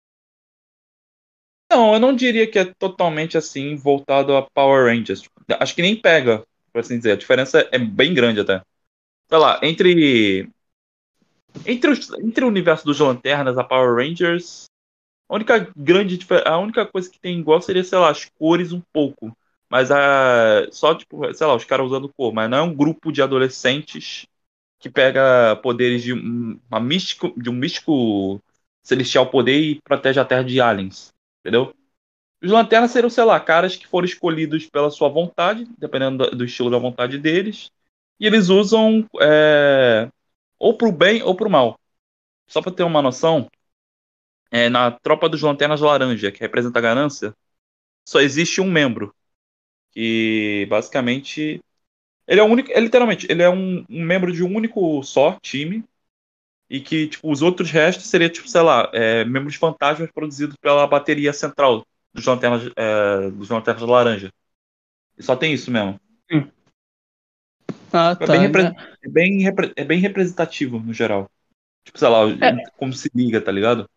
S2: Não, eu não diria que é totalmente assim voltado a Power Rangers. Acho que nem pega, por assim dizer. A diferença é bem grande até. Sei lá, entre entre, os, entre o universo dos Lanternas, a Power Rangers a única grande a única coisa que tem igual seria, sei lá, as cores um pouco. Mas a só tipo, sei lá, os caras usando cor, mas não é um grupo de adolescentes que pega poderes de uma místico, de um místico celestial poder e protege a Terra de aliens, entendeu? Os lanternas seriam, sei lá, caras que foram escolhidos pela sua vontade, dependendo do, estilo da vontade deles, e eles usam é, ou pro bem ou pro mal. Só para ter uma noção, é, na tropa dos Lanternas Laranja, que representa a ganância, só existe um membro. Que basicamente. Ele é o único. É, literalmente, ele é um, um, membro de um único só time. E que, tipo, os outros restos seriam, tipo, sei lá, é, membros fantasmas produzidos pela bateria central dos Lanternas, é, dos lanternas Laranja. E só tem isso mesmo. Ah, tá, é, bem né? é, bem é bem representativo no geral. Tipo, sei lá, é. como se liga, tá ligado?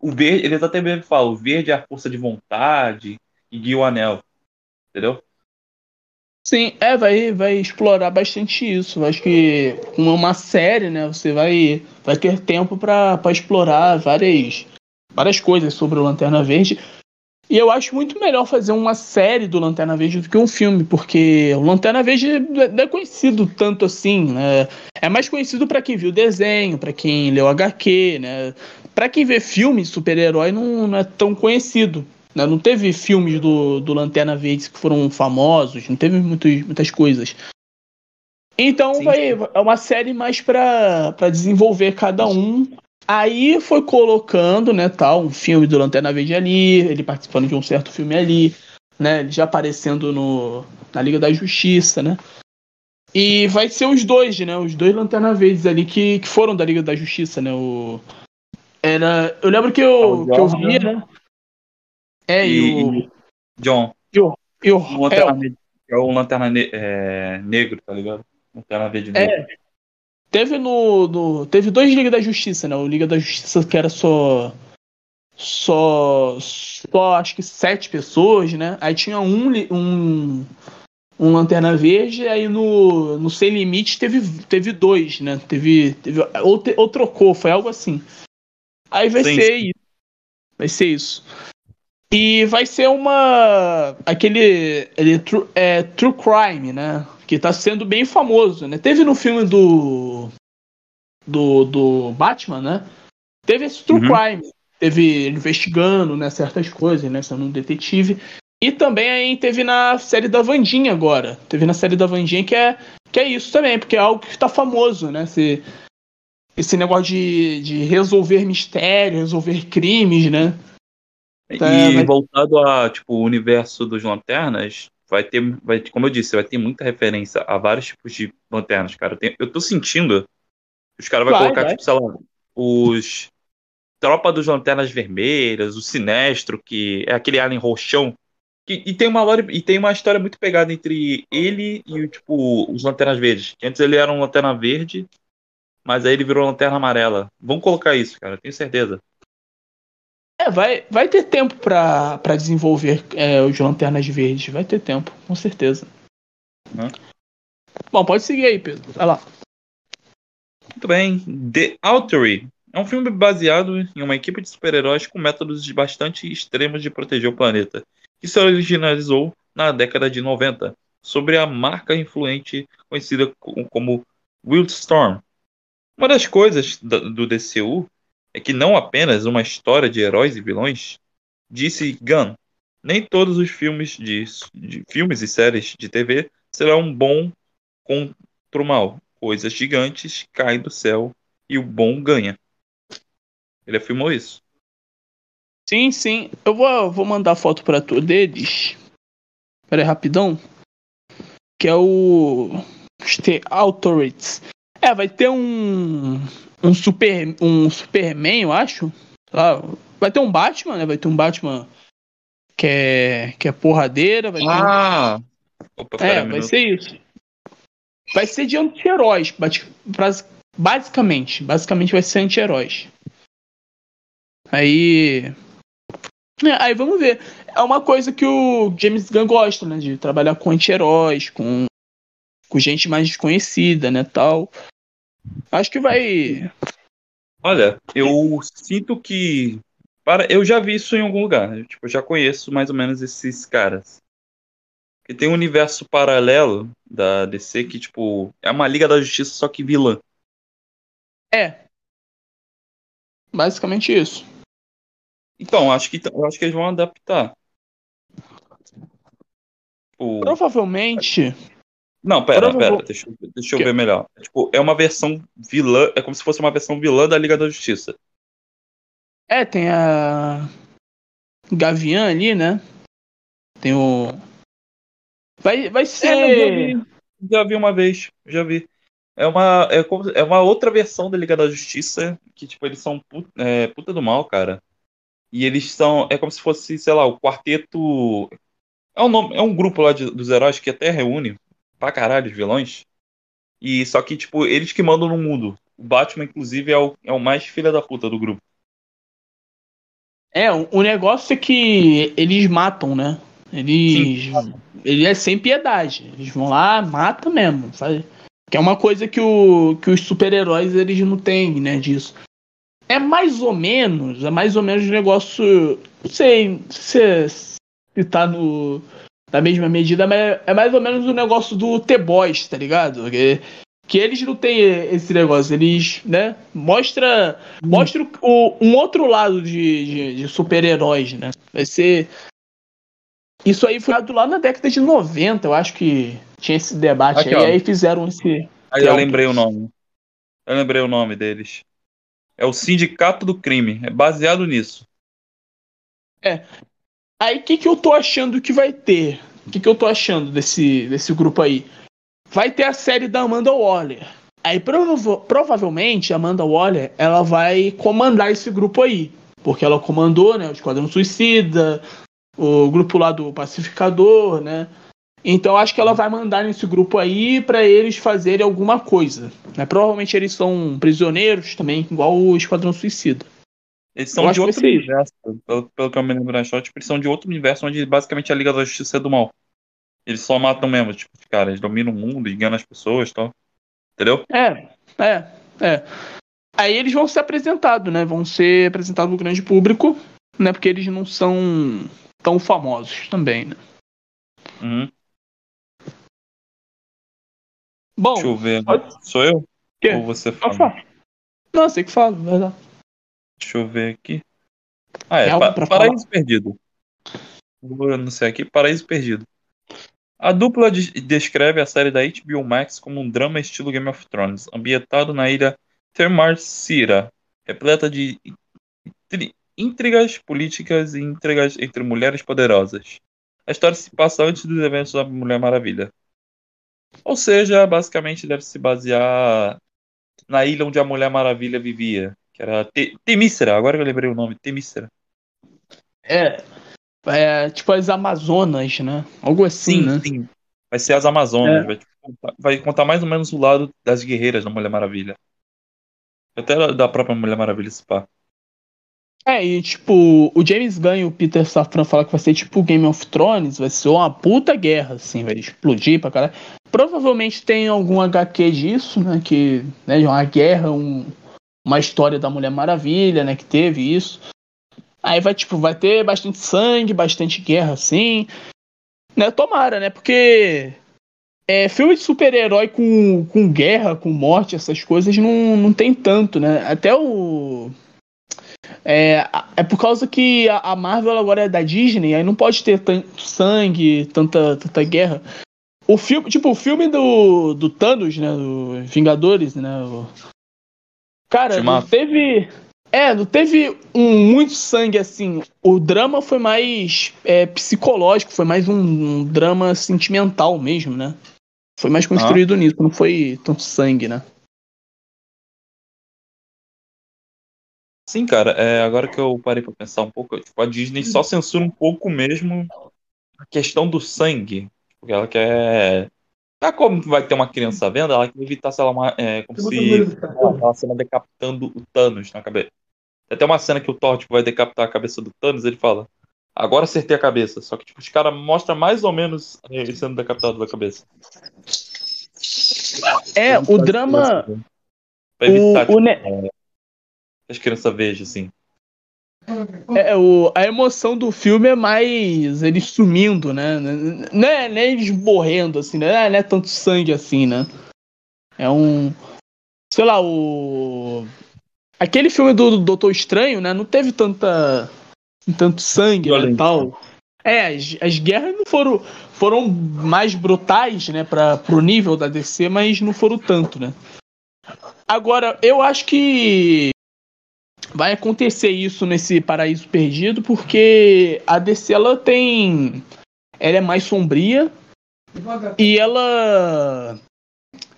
S2: o verde, eles até mesmo falam, o verde é a força de vontade e guia o anel. Entendeu?
S1: Sim, é, vai, vai explorar bastante isso. Acho que com uma série, né, você vai, vai ter tempo para explorar várias, várias coisas sobre o Lanterna Verde. E eu acho muito melhor fazer uma série do Lanterna Verde do que um filme, porque o Lanterna Verde não é conhecido tanto assim, né? É mais conhecido para quem viu o desenho, para quem leu HQ, né? Para quem vê filme super-herói não, não, é tão conhecido. Né? Não teve filmes do, do Lanterna Verde que foram famosos, não teve muitos, muitas coisas. Então
S2: Sim.
S1: vai, é uma série mais pra desenvolver cada um. Aí foi colocando, né, tal, um filme do Lanterna Verde ali, ele participando de um certo filme ali, né, já aparecendo no, na Liga da Justiça, né. E vai ser os dois, né, os dois Lanterna Verdes ali que, que foram da Liga da Justiça, né, o... Era, eu lembro que eu,
S2: O
S1: que eu vi, né. É, e,
S2: E,
S1: o...
S2: John,
S1: E o, e o
S2: um lanterna, ne- é um lanterna ne- é, negro, tá ligado? Lanterna verde negro.
S1: É, teve no, no- Teve dois Liga da Justiça, né? O Liga da Justiça que era só. Só. Só acho que sete pessoas, né? Aí tinha um. Um, um Lanterna Verde, aí no, no Sem Limite teve, teve dois, né? Teve. teve ou, te- ou trocou, foi algo assim. Aí vai
S2: Sim,
S1: ser isso. Vai ser isso. E vai ser uma. aquele. Ele, true, é, True Crime, né? Que tá sendo bem famoso, né? Teve no filme do. Do, do Batman, né? Teve esse True
S2: Uhum.
S1: Crime. Teve investigando, né? Certas coisas, né? Sendo um detetive. E também aí teve na série da Vandinha agora. Teve na série da Vandinha que é, que é isso também, porque é algo que tá famoso, né? Esse, esse negócio de, de resolver mistérios, resolver crimes, né?
S2: E
S1: Tá, vai-
S2: voltado a, tipo, o universo dos lanternas, vai ter, vai, como eu disse, vai ter muita referência a vários tipos de lanternas, cara. Tem- eu tô sentindo que os caras vão colocar,
S1: vai.
S2: tipo, sei lá, os Tropa dos Lanternas Vermelhas, o Sinestro, que é aquele alien roxão. Que, e, tem uma, lore- e tem uma história muito pegada entre ele e, o, tipo, os Lanternas Verdes. Que antes ele era um Lanterna Verde, mas aí ele virou Lanterna Amarela. Vão colocar isso, cara, tenho certeza.
S1: É, vai, vai ter tempo pra, pra desenvolver é, os Lanternas Verdes. Vai ter tempo, com certeza.
S2: Né?
S1: Bom, pode seguir aí, Pedro. Vai lá.
S2: Muito bem. The Altery é um filme baseado em uma equipe de super-heróis com métodos bastante extremos de proteger o planeta, que se originalizou na década de 90, sobre a marca influente conhecida co- como Wildstorm. Uma das coisas do DCU é que não apenas uma história de heróis e vilões, disse Gunn, nem todos os filmes de, de filmes e séries de TV serão bom contra o mal. Coisas gigantes caem do céu e o bom ganha. Ele afirmou isso.
S1: Sim, sim. Eu vou, vou mandar foto pra tu deles. Pera aí, rapidão. Que é o. The Authorities. É, vai ter um. Um super. Um Superman, eu acho. Lá, vai ter um Batman, né? Vai ter um Batman que é. que é porradeira. Vai um
S2: Ah! Opa,
S1: É, vai
S2: minuto.
S1: ser isso. Vai ser de anti-heróis, basi- basi- basicamente. Basicamente vai ser anti-heróis. Aí. É, aí vamos ver. É uma coisa que o James Gunn gosta, né? De trabalhar com anti-heróis, com, com gente mais desconhecida, né? Tal. Acho que vai.
S2: Olha, eu sinto que. Para, eu já vi isso em algum lugar. Eu, tipo, eu já conheço mais ou menos esses caras. Que tem um universo paralelo da DC que, tipo, é uma Liga da Justiça, só que vilã.
S1: É. Basicamente isso.
S2: Então, acho que, eu acho que eles vão adaptar. Tipo,
S1: Provavelmente.
S2: Não, pera, pera, deixa, eu- deixa eu ver melhor. Tipo, é uma versão vilã, é como se fosse uma versão vilã da Liga da Justiça.
S1: É, tem a. Gavião ali, né? Tem o. Vai, vai
S2: É, eu já
S1: ser.
S2: vi, já vi uma vez, já vi. É uma, é, como- é uma outra versão da Liga da Justiça, que, tipo, eles são puta, é, puta do mal, cara. E eles são, é como se fosse, sei lá, o quarteto... É um, nome, é um grupo lá de- dos heróis que até reúne pra caralho os vilões. E só que, tipo, eles que mandam no mundo. O Batman, inclusive, é o, é o mais filha da puta do grupo.
S1: É, o o negócio é que eles matam, né? Eles. Ele é sem piedade. Eles vão lá, mata mesmo. Sabe? Que é uma coisa que, o, que os super-heróis eles não têm, né? Disso. É mais ou menos, é mais ou menos um negócio. Não sei se, se tá no. Da mesma medida, mas é mais ou menos o negócio do T-Boys, tá ligado? Que, que eles não têm esse negócio, eles, né? Mostra, mostra o, um outro lado de, de, de super-heróis, né? Vai ser. Isso aí foi lá na década de 90, eu acho que. tinha esse debate
S2: Aqui,
S1: aí,
S2: ó.
S1: aí fizeram esse.
S2: Aí eu lembrei o nome. Eu lembrei o nome deles. É o Sindicato do Crime. É baseado nisso.
S1: Aí o que, que eu tô achando que vai ter? O que, que eu tô achando desse, desse grupo aí? Vai ter a série da Amanda Waller. Aí prova- provavelmente a Amanda Waller ela vai comandar esse grupo aí. Porque ela comandou, né? O Esquadrão Suicida, o grupo lá do Pacificador, né? Então acho que ela vai mandar nesse grupo aí pra eles fazerem alguma coisa. Né? Provavelmente eles são prisioneiros também, igual o Esquadrão Suicida.
S2: Eles
S1: Eu
S2: são
S1: acho
S2: de
S1: que
S2: outro universo. Pelo, pelo que eu me lembro na história, tipo, eles são de outro universo onde basicamente a Liga da Justiça é do mal. Eles só matam mesmo, tipo, os caras, eles dominam o mundo, enganam as pessoas e tal. Entendeu?
S1: É, é, é. Aí eles vão ser apresentados, né? Vão ser apresentados ao grande público, né? Porque eles não são tão famosos também, né?
S2: Uhum.
S1: Bom,
S2: Deixa eu ver.
S1: pode-
S2: Sou eu?
S1: quê?
S2: Ou você fala?
S1: Não, sei que fala, vai lá.
S2: Deixa eu ver aqui. Ah, é. Pa- Paraíso Perdido. Vou anunciar aqui. Paraíso Perdido. A dupla des- descreve a série da HBO Max como um drama estilo Game of Thrones, ambientado na ilha Termarcira, repleta de intri- intrigas políticas e intrigas entre mulheres poderosas. A história se passa antes dos eventos da Mulher Maravilha. Ou seja, basicamente deve se basear na ilha onde a Mulher Maravilha vivia, que era Te- Temícera, agora que eu lembrei o nome, Temícera.
S1: É, é tipo as Amazonas, né? Algo assim,
S2: Sim,
S1: né?
S2: sim. Vai ser as Amazonas,
S1: É.
S2: vai, tipo, contar- vai contar mais ou menos o lado das guerreiras da Mulher Maravilha. Até da própria Mulher Maravilha se pá.
S1: É, e tipo, o James Gunn e o Peter Safran falam que vai ser tipo Game of Thrones, vai ser uma puta guerra, assim, vai explodir pra caralho. Provavelmente tem algum HQ disso, né? Que, né, uma guerra, um, uma história da Mulher Maravilha, né? Que teve isso. Aí vai, tipo, vai ter bastante sangue, bastante guerra, assim. Né, tomara, né? Porque é, filme de super-herói com, com guerra, com morte, essas coisas, não, não tem tanto, né? Até o. É, é por causa que a, a Marvel agora é da Disney, aí não pode ter tanto sangue, tanta, tanta guerra. O filme, tipo, o filme do, do Thanos, né? Do Vingadores, né? o- Cara, não teve. É, não teve um, muito sangue assim. O drama foi mais é, psicológico, foi mais um, um drama sentimental mesmo, né? Foi mais construído nisso, não foi tanto sangue, né?
S2: Sim, cara, é, agora que eu parei pra pensar um pouco, tipo, a Disney só censura um pouco mesmo a questão do sangue. Porque ela quer. Tá como vai ter uma criança vendo, ela quer evitar, sei lá, uma, é, como se aquela cena decapitando o Thanos na cabeça. Tem até uma cena que o Thor tipo, vai decapitar a cabeça do Thanos, ele fala. Agora acertei a cabeça. Só que tipo, os caras mostram mais ou menos ele sendo decapitado da cabeça.
S1: É, o drama.
S2: Pra evitar,
S1: O,
S2: tipo,
S1: o, ne-
S2: que as crianças vejam, assim.
S1: É, o, a emoção do filme é mais eles sumindo, né? Não é, não é eles morrendo, assim, né? Não é tanto sangue assim, né? É um. Sei lá, o. Aquele filme do, do Doutor Estranho, né? Não teve tanta. tanto sangue né, e tal. É, as, as guerras não foram. Foram mais brutais, né? Pra, pro nível da DC, mas não foram tanto, né? Agora, eu acho que vai acontecer isso nesse Paraíso Perdido, porque a DC ela tem. Ela é mais sombria e ela.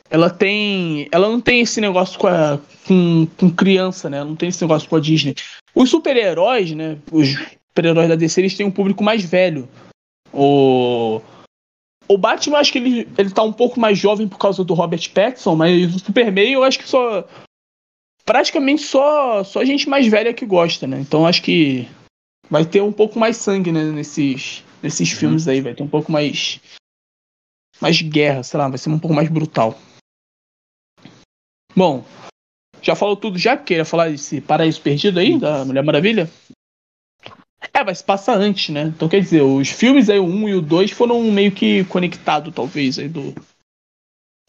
S1: Ela tem. Ela não tem esse negócio com, a, com, com criança, né? Ela não tem esse negócio com a Disney. Os super-heróis, né? Os super-heróis da DC, eles têm um público mais velho. O. O Batman, acho que ele, ele tá um pouco mais jovem por causa do Robert Pattinson, mas o Superman eu acho que só praticamente só, só gente mais velha que gosta, né? Então acho que vai ter um pouco mais sangue né, nesses, nesses
S2: Uhum.
S1: filmes aí, vai ter um pouco mais mais guerra, sei lá, vai ser um pouco mais brutal. Bom, já falou tudo já? Queria falar desse Paraíso Perdido aí, da Mulher Maravilha? É, vai se passar antes, né? Então quer dizer, os filmes aí, o 1 e o 2 foram meio que conectados, talvez, aí do.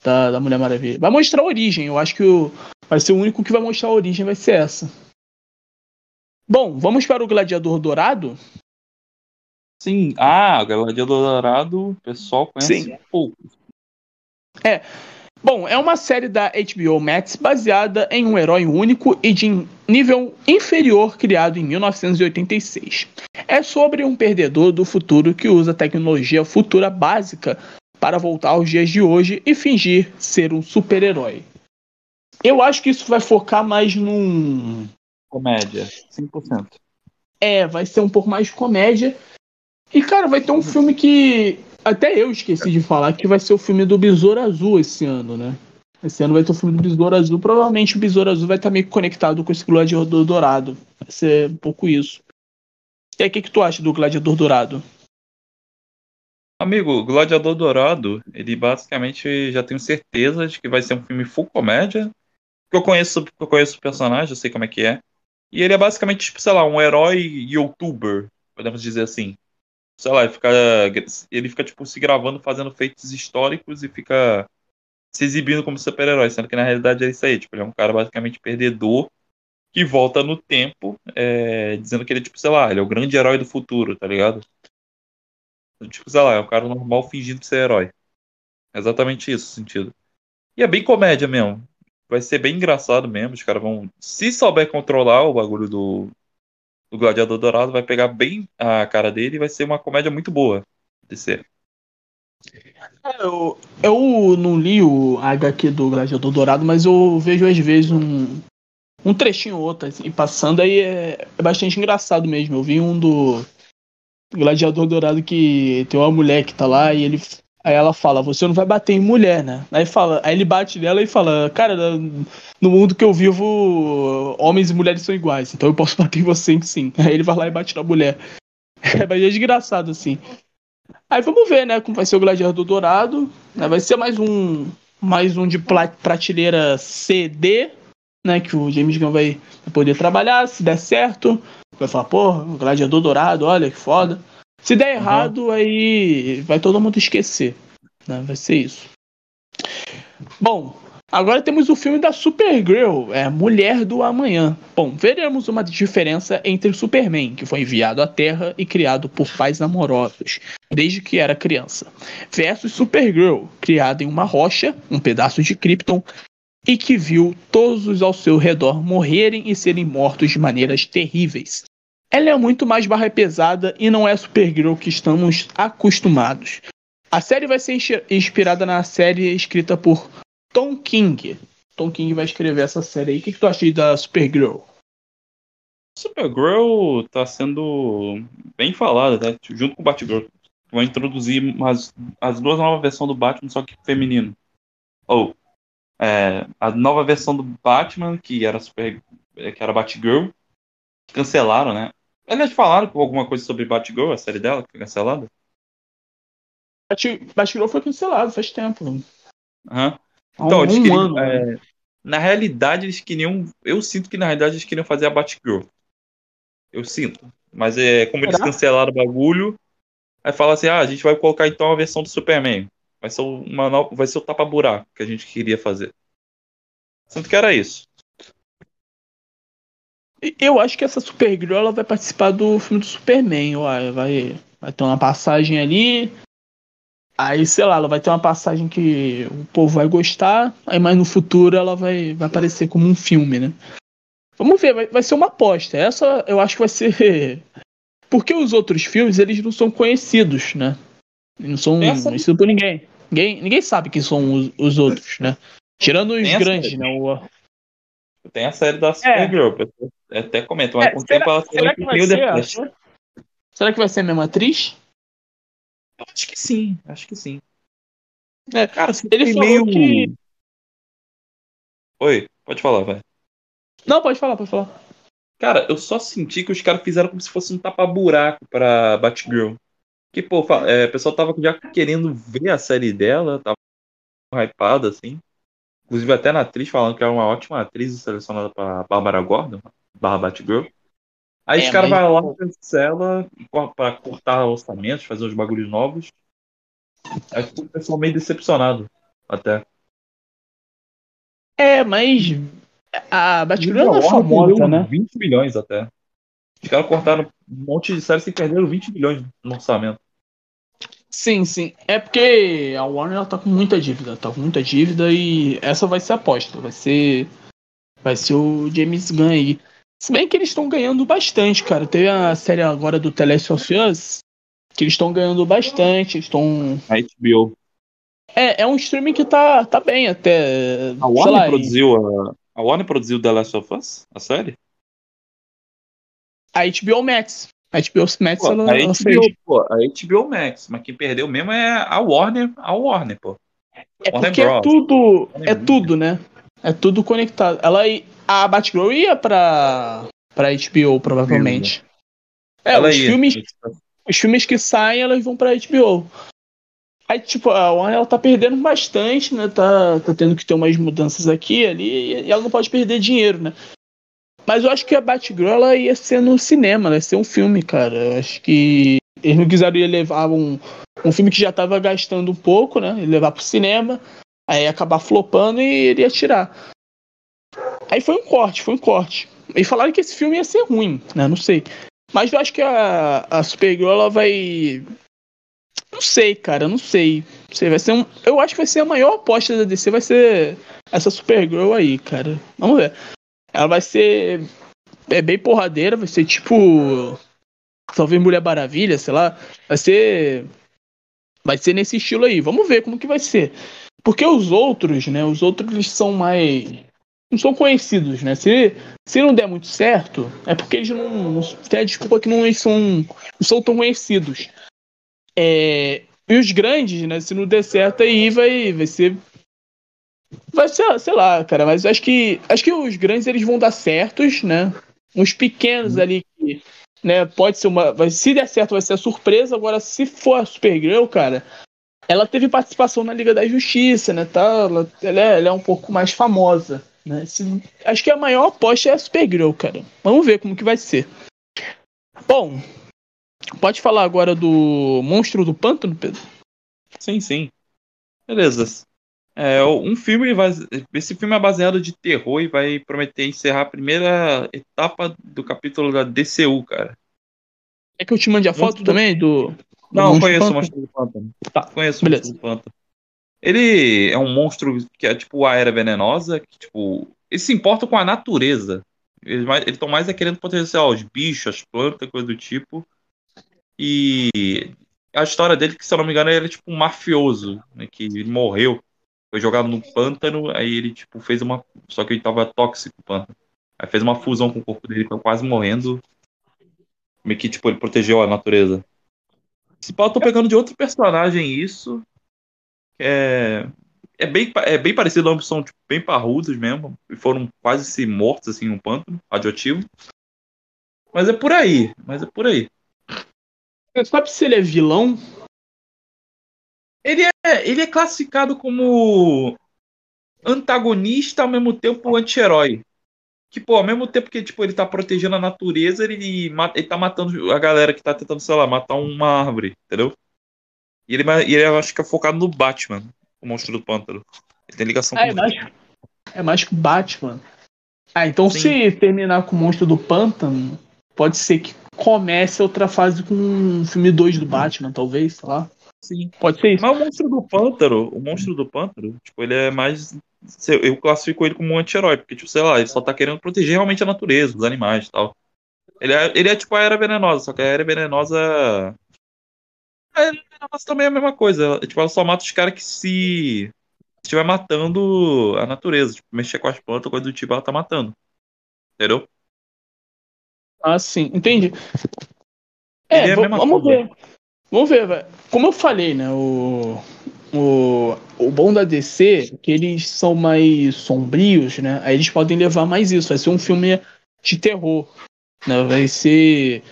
S1: Da, da Mulher Maravilha. Vai mostrar a origem, eu acho que o, vai ser o único que vai mostrar a origem, vai ser essa. Bom, vamos para o Gladiador Dourado?
S2: Sim, ah, Gladiador Dourado, o pessoal conhece
S1: Sim.
S2: pouco.
S1: É. Bom, é uma série da HBO Max baseada em um herói único e de nível inferior criado em 1986. É sobre um perdedor do futuro que usa tecnologia futura básica para voltar aos dias de hoje e fingir ser um super-herói. Eu acho que isso vai focar mais num.
S2: Comédia, 5%.
S1: É, vai ser um pouco mais comédia. E, cara, vai ter um filme que até eu esqueci de falar que vai ser o filme do Besouro Azul esse ano, né? Esse ano vai ter o filme do Besouro Azul. Provavelmente o Besouro Azul vai estar meio conectado com esse Gladiador Dourado. Vai ser um pouco isso. E aí, o que, que tu acha do Gladiador Dourado?
S2: Amigo, Gladiador Dourado, ele basicamente já tenho certeza de que vai ser um filme full comédia. Que eu conheço, eu conheço o personagem, eu sei como é que é. E ele é basicamente, tipo, sei lá, um herói youtuber, podemos dizer assim sei lá, ele fica, ele fica tipo se gravando, fazendo feitos históricos e fica se exibindo como super-herói, sendo que na realidade é isso aí, tipo, ele é um cara basicamente perdedor que volta no tempo, é, dizendo que ele é tipo, sei lá, ele é o grande herói do futuro, tá ligado? Tipo, sei lá, é um cara normal fingindo ser herói. É exatamente isso o sentido. E é bem comédia mesmo. Vai ser bem engraçado mesmo. Os caras vão. Se souber controlar o bagulho do, do Gladiador Dourado vai pegar bem a cara dele e vai ser uma comédia muito boa de ser.
S1: É, eu, eu não li o HQ do Gladiador Dourado, mas eu vejo às vezes um, um trechinho ou outro assim, passando aí é, é, bastante engraçado mesmo. Eu vi um do Gladiador Dourado que tem uma mulher que tá lá e ele Aí ela fala, você não vai bater em mulher, né? Aí fala, aí ele bate nela e fala, cara, no mundo que eu vivo, homens e mulheres são iguais, então eu posso bater em você sim. Aí ele vai lá e bate na mulher. É, mas é desgraçado, assim. Aí vamos ver, né, como vai ser o Gladiador Dourado. Né? Vai ser mais um mais um de prateleira CD, né, que o James Gunn vai poder trabalhar, se der certo. Vai falar, pô, Gladiador Dourado, olha que foda. Se der errado, uhum. aí vai todo mundo esquecer. Né? Vai ser isso. Bom, agora temos o filme da Supergirl, é Mulher do Amanhã. Bom, veremos uma diferença entre Superman, que foi enviado à Terra e criado por pais amorosos desde que era criança, versus Supergirl, criada em uma rocha, um pedaço de Krypton, e que viu todos ao seu redor morrerem e serem mortos de maneiras terríveis. Ela é muito mais barra pesada e não é a Supergirl que estamos acostumados. A série vai ser inspirada na série escrita por Tom King. Tom King vai escrever essa série aí. O que, que tu acha da Supergirl?
S2: Supergirl tá sendo bem falada, né? Junto com Batgirl. Vão introduzir umas, as duas novas versões do Batman, só que feminino. Ou é, a nova versão do Batman, que era super, que era Batgirl, cancelaram, né? Aliás, falaram alguma coisa sobre Batgirl, a série dela, que foi cancelada?
S1: Batgirl foi cancelado faz tempo.
S2: Uhum. Então, um, eles queriam, ano, é, na realidade, eles queriam. Eu sinto que na realidade eles queriam fazer a Batgirl. Eu sinto. Mas é como Será? eles cancelaram o bagulho. Aí fala assim: ah, a gente vai colocar então a versão do Superman. Vai ser, uma nova, vai ser o tapa-buraco que a gente queria fazer. Sinto que era isso.
S1: Eu acho que essa Supergirl ela vai participar do filme do Superman. Vai, vai ter uma passagem ali. Aí, sei lá, ela vai ter uma passagem que o povo vai gostar. Aí, mais no futuro, ela vai, vai aparecer como um filme, né? Vamos ver, vai, vai ser uma aposta. Essa eu acho que vai ser. Porque os outros filmes, eles não são conhecidos, né? Não são Essa... conhecidos por ninguém. ninguém. Ninguém sabe quem são os, os outros, né? Tirando os grandes, né? O,
S2: tem a série da Supergirl, é. até comenta, mas é, com o tempo ela será que vai
S1: ser, Será que vai ser a mesma atriz?
S2: Eu acho que sim, acho que sim.
S1: É, cara, assim, ele falou meio... que...
S2: Oi, pode falar, vai.
S1: Não, pode falar, pode falar.
S2: Cara, eu só senti que os caras fizeram como se fosse um tapa-buraco pra Batgirl. Que, pô, é, o pessoal tava já querendo ver a série dela, tava hypado, assim. Inclusive até na atriz falando que era uma ótima atriz selecionada para Bárbara Gordon, barra Batgirl. Aí é, os caras mas... vão lá, cancela para cortar orçamentos, fazer os bagulhos novos. Aí ficou o pessoal meio decepcionado até.
S1: É, mas a Batgirl não é famosa, né?
S2: 20 milhões até. Os caras cortaram um monte de séries e perderam 20 milhões no orçamento.
S1: Sim, sim. É porque a Warner ela tá com muita dívida, tá com muita dívida e essa vai ser a aposta. Vai ser. Vai ser o James Gunn aí. Se bem que eles estão ganhando bastante, cara. Teve a série agora do The Last of Us, que eles estão ganhando bastante. Estão.
S2: A HBO.
S1: É, é um streaming que tá, tá bem até.
S2: A Warner lá, produziu a, a Warner produziu The Last of Us, a série?
S1: A HBO Max. A HBO Max
S2: pô,
S1: ela,
S2: a HBO, fez. Pô, a HBO Max, mas quem perdeu mesmo é a Warner, a Warner, pô.
S1: É Warner porque Bros. é tudo, é tudo, né? É tudo conectado. Ela a Batgirl ia pra para HBO provavelmente. É, ela os ia. filmes os filmes que saem, elas vão pra HBO. Aí, tipo, a Warner ela tá perdendo bastante, né? Tá, tá tendo que ter umas mudanças aqui ali, e ela não pode perder dinheiro, né? Mas eu acho que a Batgirl ia ser no cinema, né? ia ser um filme, cara. Eu acho que eles não quiseram levar um, um filme que já tava gastando um pouco, né? E levar pro cinema, aí acabar flopando e iria tirar. Aí foi um corte, foi um corte. E falaram que esse filme ia ser ruim, né? Não sei. Mas eu acho que a, a Supergirl ela vai. Não sei, cara, não sei. Não sei. Vai ser um... Eu acho que vai ser a maior aposta da DC, vai ser essa Supergirl aí, cara. Vamos ver. Ela vai ser é bem porradeira, vai ser tipo. Talvez Mulher Maravilha, sei lá. Vai ser. Vai ser nesse estilo aí. Vamos ver como que vai ser. Porque os outros, né? Os outros são mais. Não são conhecidos, né? Se, se não der muito certo, é porque eles não. não tem a desculpa que não são, não são tão conhecidos. É, e os grandes, né? Se não der certo, aí vai, vai ser Vai ser, sei lá, cara, mas acho que acho que os grandes eles vão dar certos, né? Uns pequenos uhum. ali que, né, pode ser uma, vai, se der certo vai ser a surpresa, agora se for a Supergirl, cara, ela teve participação na Liga da Justiça, né, tá? Ela, ela, é, ela é um pouco mais famosa, né? Acho que a maior aposta é a Supergirl, cara. Vamos ver como que vai ser. Bom, pode falar agora do Monstro do Pântano, Pedro?
S2: Sim, sim. Beleza. É, um filme vai, esse filme é baseado de terror e vai prometer encerrar a primeira etapa do capítulo da DCU, cara.
S1: É que eu te mande a foto também do.
S2: Não, do conheço o Monstro do Pântano. Tá, conheço beleza. o Monstro do Pântano. Ele é um monstro que é tipo a era venenosa, que tipo. Ele se importa com a natureza. Eles estão mais é querendo proteger os bichos, as plantas, coisa do tipo. E a história dele, que se eu não me engano, ele é tipo um mafioso, né, que morreu foi jogado no pântano, aí ele, tipo, fez uma. Só que ele tava tóxico o pântano. Aí fez uma fusão com o corpo dele, foi quase morrendo. Meio que, tipo, ele protegeu a natureza. Esse pau eu tô pegando de outro personagem isso. é. É bem, é bem parecido, ambos são tipo, bem parrudos mesmo. E foram quase se mortos, assim, um pântano radioativo. Mas é por aí. Mas é por aí.
S1: Você sabe se ele é vilão?
S2: Ele é, ele é classificado como antagonista ao mesmo tempo anti-herói. Que, pô, ao mesmo tempo que tipo, ele tá protegendo a natureza, ele, ele tá matando a galera que tá tentando, sei lá, matar uma árvore, entendeu? E ele, ele acho que é focado no Batman, o monstro do pântano. Ele tem ligação
S1: ah, com é mais, é mais que o Batman. Ah, então Sim. se terminar com o monstro do pântano, pode ser que comece outra fase com o filme 2 do Batman, talvez, sei lá.
S2: Sim. Pode ser isso. Mas o monstro do pântano, o monstro do pântano, tipo, ele é mais. Eu classifico ele como um anti-herói, porque, tipo, sei lá, ele só tá querendo proteger realmente a natureza, os animais e tal. Ele é, ele é tipo a era venenosa, só que a era venenosa. A era venenosa também é a mesma coisa. Tipo, ela só mata os caras que se estiver matando a natureza. Tipo, mexer com as plantas, coisa do tipo, ela tá matando. Entendeu?
S1: Ah, sim, entendi. É, é vamos ver. Vamos ver, velho. Como eu falei, né? O, o, o bom da DC é que eles são mais sombrios, né? Aí eles podem levar mais isso. Vai ser um filme de terror. Né? Vai ser.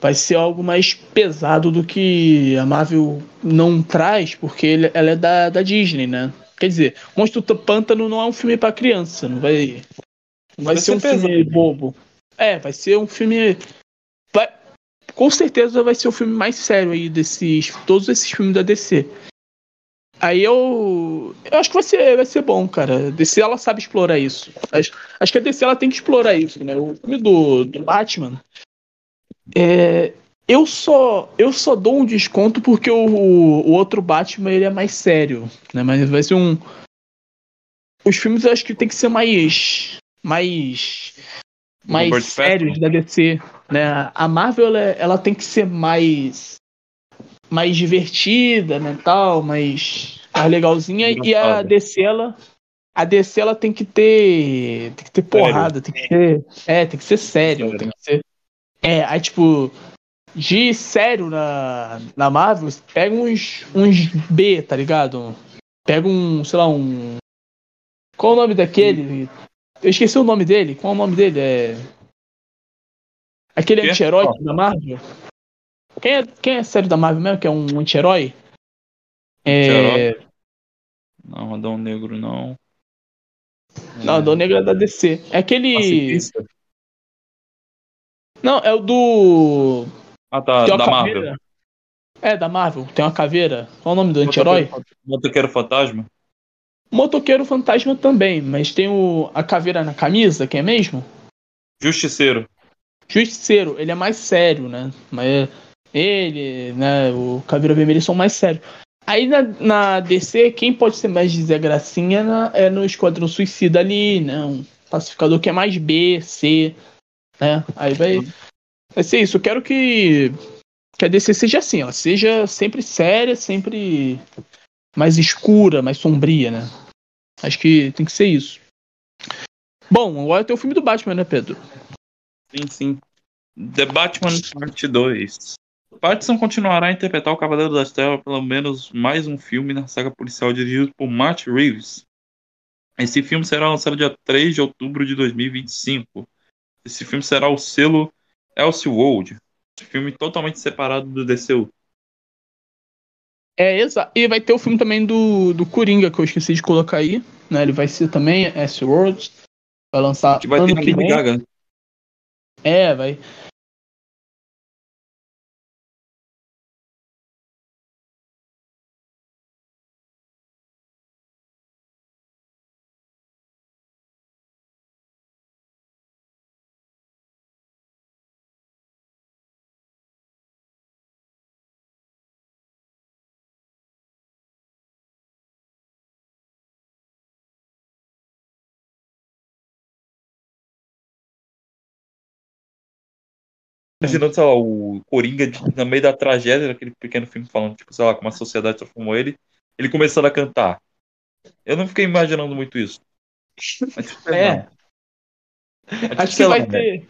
S1: Vai ser algo mais pesado do que a Marvel não traz, porque ele, ela é da, da Disney, né? Quer dizer, Monstro do Pântano não é um filme para criança, não vai. Não vai, vai ser, ser, um pesado. filme bobo. É, vai ser um filme. Com certeza vai ser o filme mais sério aí desses todos esses filmes da DC. Aí eu, eu acho que vai ser, vai ser bom, cara. A DC ela sabe explorar isso. Acho, acho que a DC ela tem que explorar isso, né? O filme do, do Batman, é, Eu só, eu só dou um desconto porque o, o outro Batman ele é mais sério, né? Mas vai ser um. Os filmes eu acho que tem que ser mais. mais. Mais sérios da DC. Né? A Marvel ela, ela tem que ser mais. mais divertida, né? Tal, mais, mais legalzinha. E a DC ela. A DC ela tem que ter. Tem que ter porrada, tem que ser. É, tem que ser sério. sério. Tem que ser. É, aí tipo de sério na, na Marvel, pega uns, uns B, tá ligado? Pega um, sei lá, um. Qual o nome daquele? Eu esqueci o nome dele. Qual o nome dele? É. Aquele anti-herói da Marvel? Quem é, quem é sério da Marvel mesmo? Que é um anti-herói?
S2: É. Não, Adão Negro não.
S1: Não, Adão Negro é da DC. É aquele. Pacifista? Não, é o do.
S2: Ah, tá. Da Marvel.
S1: É, da Marvel. Tem uma caveira. Qual é o nome do anti-herói?
S2: Motoqueiro Fantasma?
S1: Motoqueiro Fantasma também, mas tem o, a caveira na camisa, quem é mesmo?
S2: Justiceiro.
S1: Justiceiro, ele é mais sério, né? Mas ele, né, o Caveira Vermelha são mais sérios. Aí na, na DC, quem pode ser mais Zé Gracinha na, é no Esquadrão Suicida ali, né? Um pacificador que é mais B, C, né? Aí vai, Vai ser isso. Eu quero que, que a DC seja assim. Ela seja sempre séria, sempre mais escura, mais sombria, né? Acho que tem que ser isso. Bom, agora tem o filme do Batman, né, Pedro?
S2: Sim, sim. The Batman Part 2. Pattinson continuará a interpretar o Cavaleiro das Trevas pelo menos mais um filme na saga policial dirigido por Matt Reeves. Esse filme será lançado dia 3 de outubro de 2025. Esse filme será o selo Elseworld, filme totalmente separado do DCU.
S1: É, exato. E vai ter o filme também do, do Coringa, que eu esqueci de colocar aí. Né? Ele vai ser também Elseworld. Vai lançar
S2: que vai
S1: ano
S2: ter que vem. Gaga.
S1: É, vai.
S2: Imaginando, sei lá, o Coringa no meio da tragédia daquele pequeno filme falando, tipo, sei lá, como a sociedade transformou ele, ele começando a cantar. Eu não fiquei imaginando muito isso.
S1: Mas, tipo, é. Mas, Acho que vai ter.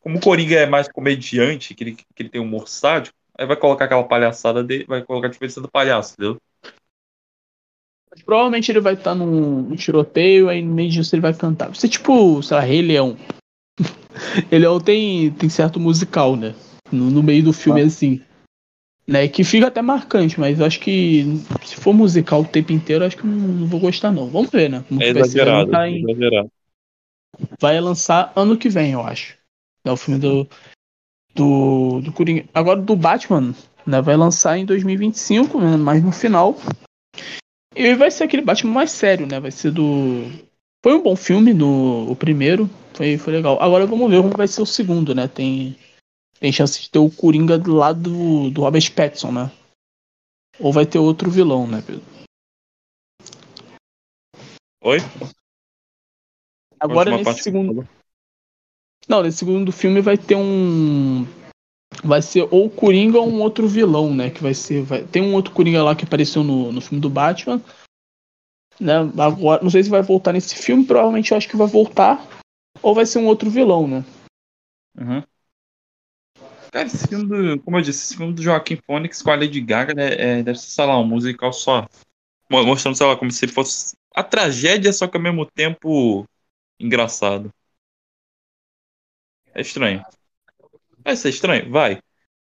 S2: Como o Coringa é mais comediante, que ele, que ele tem um humor sádico, aí vai colocar aquela palhaçada dele, vai colocar a diferença do palhaço, entendeu?
S1: Mas provavelmente ele vai estar num, num tiroteio, aí no meio disso ele vai cantar. Você tipo, sei lá, Rei Leão. Ele é tem, tem certo musical, né? No, no meio do filme, ah. assim. Né? Que fica até marcante, mas eu acho que se for musical o tempo inteiro, acho que não, não vou gostar, não. Vamos ver, né?
S2: Como é exagerado, vai, em... exagerado.
S1: vai lançar ano que vem, eu acho. É o filme do. Do, do Coringa. Agora do Batman, né? Vai lançar em 2025, né, mais no final. E vai ser aquele Batman mais sério, né? Vai ser do. Foi um bom filme no o primeiro. Foi, foi legal. Agora vamos ver como vai ser o segundo, né? Tem, tem chance de ter o Coringa do lado do, do Robert Pattinson, né? Ou vai ter outro vilão, né, Pedro?
S2: Oi?
S1: Agora nesse segundo. Não, nesse segundo filme vai ter um. Vai ser ou o Coringa ou um outro vilão, né? Que vai ser. Vai... Tem um outro Coringa lá que apareceu no, no filme do Batman. Né? Agora, não sei se vai voltar nesse filme, provavelmente eu acho que vai voltar ou vai ser um outro vilão, né?
S2: Uhum. Cara, esse filme do, como eu disse, esse filme do Joaquim Phoenix com a Lady Gaga né, é, deve ser, sei lá, um musical só. Mostrando, sei lá, como se fosse a tragédia, só que ao mesmo tempo engraçado. É estranho. Vai ser estranho? Vai.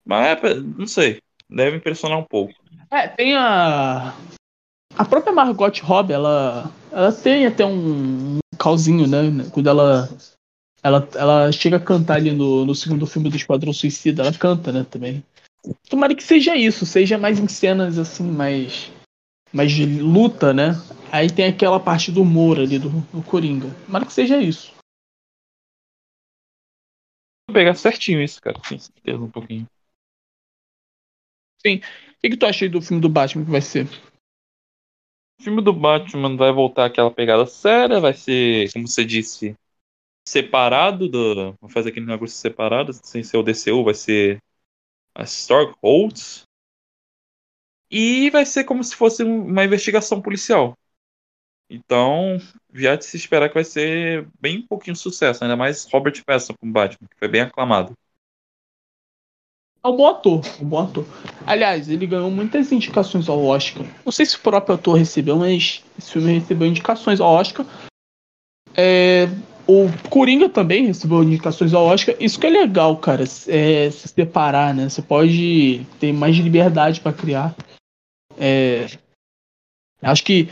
S2: Mas, é, não sei. Deve impressionar um pouco.
S1: É, tem a. A própria Margot Robbie, ela, ela tem até um, calzinho, né? Quando ela, ela, ela chega a cantar ali no, no segundo filme do Esquadrão Suicida, ela canta, né? Também. Tomara que seja isso, seja mais em cenas assim, mais, mais de luta, né? Aí tem aquela parte do humor ali do, do Coringa. Tomara que seja isso.
S2: Vou pegar certinho isso, cara. Tem certeza um pouquinho.
S1: Sim. O que, que tu acha aí do filme do Batman que vai ser?
S2: O filme do Batman vai voltar aquela pegada séria, vai ser, como você disse, separado do. Vai fazer aquele negócio separado, sem ser o DCU, vai ser a Starkholds. E vai ser como se fosse uma investigação policial. Então, já de se esperar que vai ser bem pouquinho sucesso, ainda mais Robert Pattinson como Batman, que foi bem aclamado.
S1: É um bom ator, um bom ator. Aliás, ele ganhou muitas indicações ao Oscar. Não sei se o próprio ator recebeu, mas esse filme recebeu indicações ao Oscar. É, o Coringa também recebeu indicações ao Oscar. Isso que é legal, cara, é se separar, né? Você pode ter mais liberdade para criar. É, acho que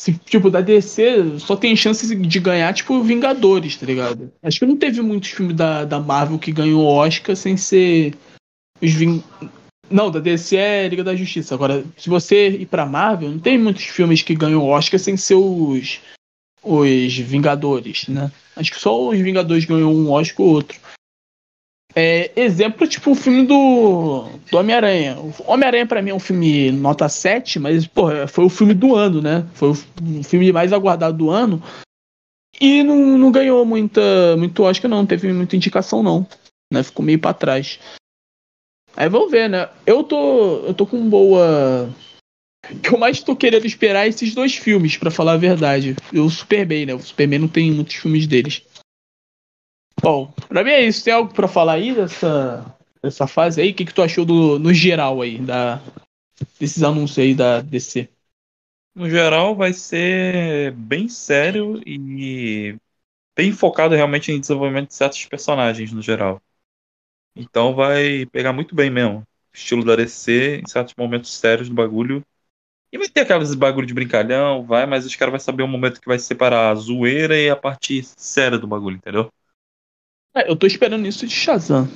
S1: se, tipo, da DC só tem chance de ganhar, tipo, Vingadores, tá ligado? Acho que não teve muitos filmes da, da Marvel que ganhou Oscar sem ser os Ving... Não, da DC é Liga da Justiça. Agora, se você ir pra Marvel, não tem muitos filmes que ganham Oscar sem ser os, os Vingadores, né? Acho que só os Vingadores ganhou um Oscar ou outro. É, exemplo, tipo o filme do, do Homem-Aranha. Homem-Aranha, pra mim, é um filme nota 7, mas, porra, foi o filme do ano, né? Foi o filme mais aguardado do ano. E não, não ganhou muita, muito Oscar, não. Teve muita indicação, não. Né? Ficou meio pra trás. Aí vamos ver, né? Eu tô, eu tô com boa. O que eu mais tô querendo esperar é esses dois filmes, para falar a verdade. O Superman, né? O Superman não tem muitos filmes deles. Bom, pra mim é isso. Tem algo para falar aí dessa, dessa fase aí? O que, que tu achou do, no geral aí, da, desses anúncios aí da DC?
S2: No geral, vai ser bem sério e bem focado realmente em desenvolvimento de certos personagens no geral. Então vai pegar muito bem mesmo. Estilo da DC, em certos momentos sérios do bagulho. E vai ter aqueles bagulho de brincalhão, vai, mas os caras vão saber o momento que vai separar a zoeira e a parte séria do bagulho, entendeu?
S1: É, eu tô esperando isso de Shazam.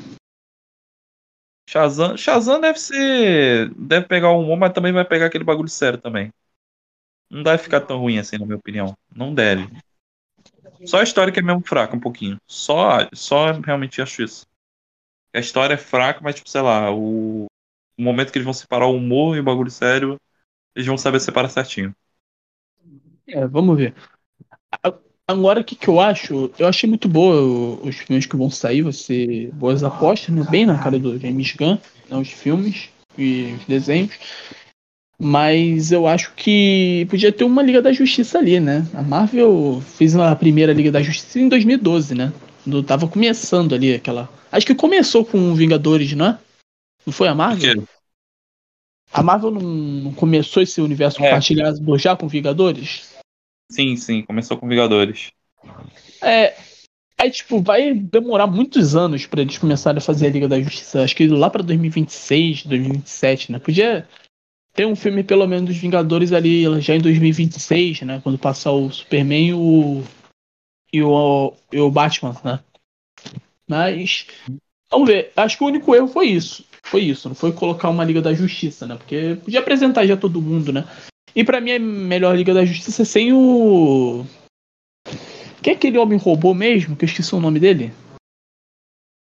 S2: Shazam, Shazam deve ser. Deve pegar o humor, mas também vai pegar aquele bagulho sério também. Não deve ficar tão ruim assim, na minha opinião. Não deve. Só a história que é mesmo fraca um pouquinho. Só, só realmente acho isso. A história é fraca, mas, tipo, sei lá, o, o momento que eles vão separar o humor e o bagulho sério, eles vão saber separar certinho.
S1: É, vamos ver. Agora, o que, que eu acho? Eu achei muito boa os filmes que vão sair, vai ser boas apostas, né? Bem na cara do James Gunn, né? os filmes e os desenhos. Mas eu acho que podia ter uma Liga da Justiça ali, né? A Marvel fez a primeira Liga da Justiça em 2012, né? Quando tava começando ali aquela. Acho que começou com Vingadores, não é? Não foi a Marvel? A Marvel não, não começou esse universo é. compartilhado já com Vingadores?
S2: Sim, sim, começou com Vingadores.
S1: É. Aí, tipo, vai demorar muitos anos para eles começarem a fazer a Liga da Justiça. Acho que lá pra 2026, 2027, né? Podia ter um filme, pelo menos, dos Vingadores ali já em 2026, né? Quando passar o Superman e o e o, e o Batman, né? Mas vamos ver. Acho que o único erro foi isso. Foi isso. Não foi colocar uma Liga da Justiça, né? Porque podia apresentar já todo mundo, né? E para mim é melhor Liga da Justiça sem o. Quem é aquele homem robô mesmo? Que eu esqueci o nome dele.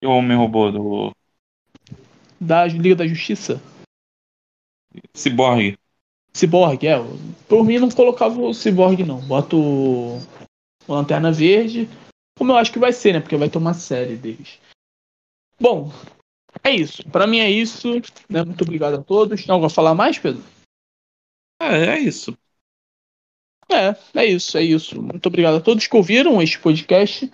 S2: O homem robô do.
S1: Da Liga da Justiça?
S2: Cyborg.
S1: Cyborg, é. Por mim não colocava o Cyborg, não. Bota o o Lanterna Verde, como eu acho que vai ser, né? Porque vai ter uma série deles. Bom, é isso. Para mim é isso. Né? Muito obrigado a todos. Tem algo a falar mais, Pedro?
S2: É, é isso.
S1: É, é isso, é isso. Muito obrigado a todos que ouviram este podcast.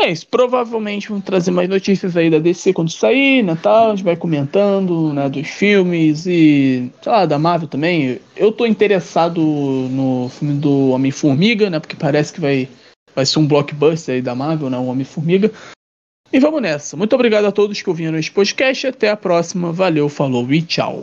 S1: É isso, provavelmente vamos trazer mais notícias aí da DC quando sair, né, tal, a gente vai comentando, né, dos filmes e, sei lá, da Marvel também. Eu tô interessado no filme do Homem-Formiga, né, porque parece que vai, vai ser um blockbuster aí da Marvel, né, o Homem-Formiga. E vamos nessa. Muito obrigado a todos que ouviram este podcast, até a próxima, valeu, falou e tchau.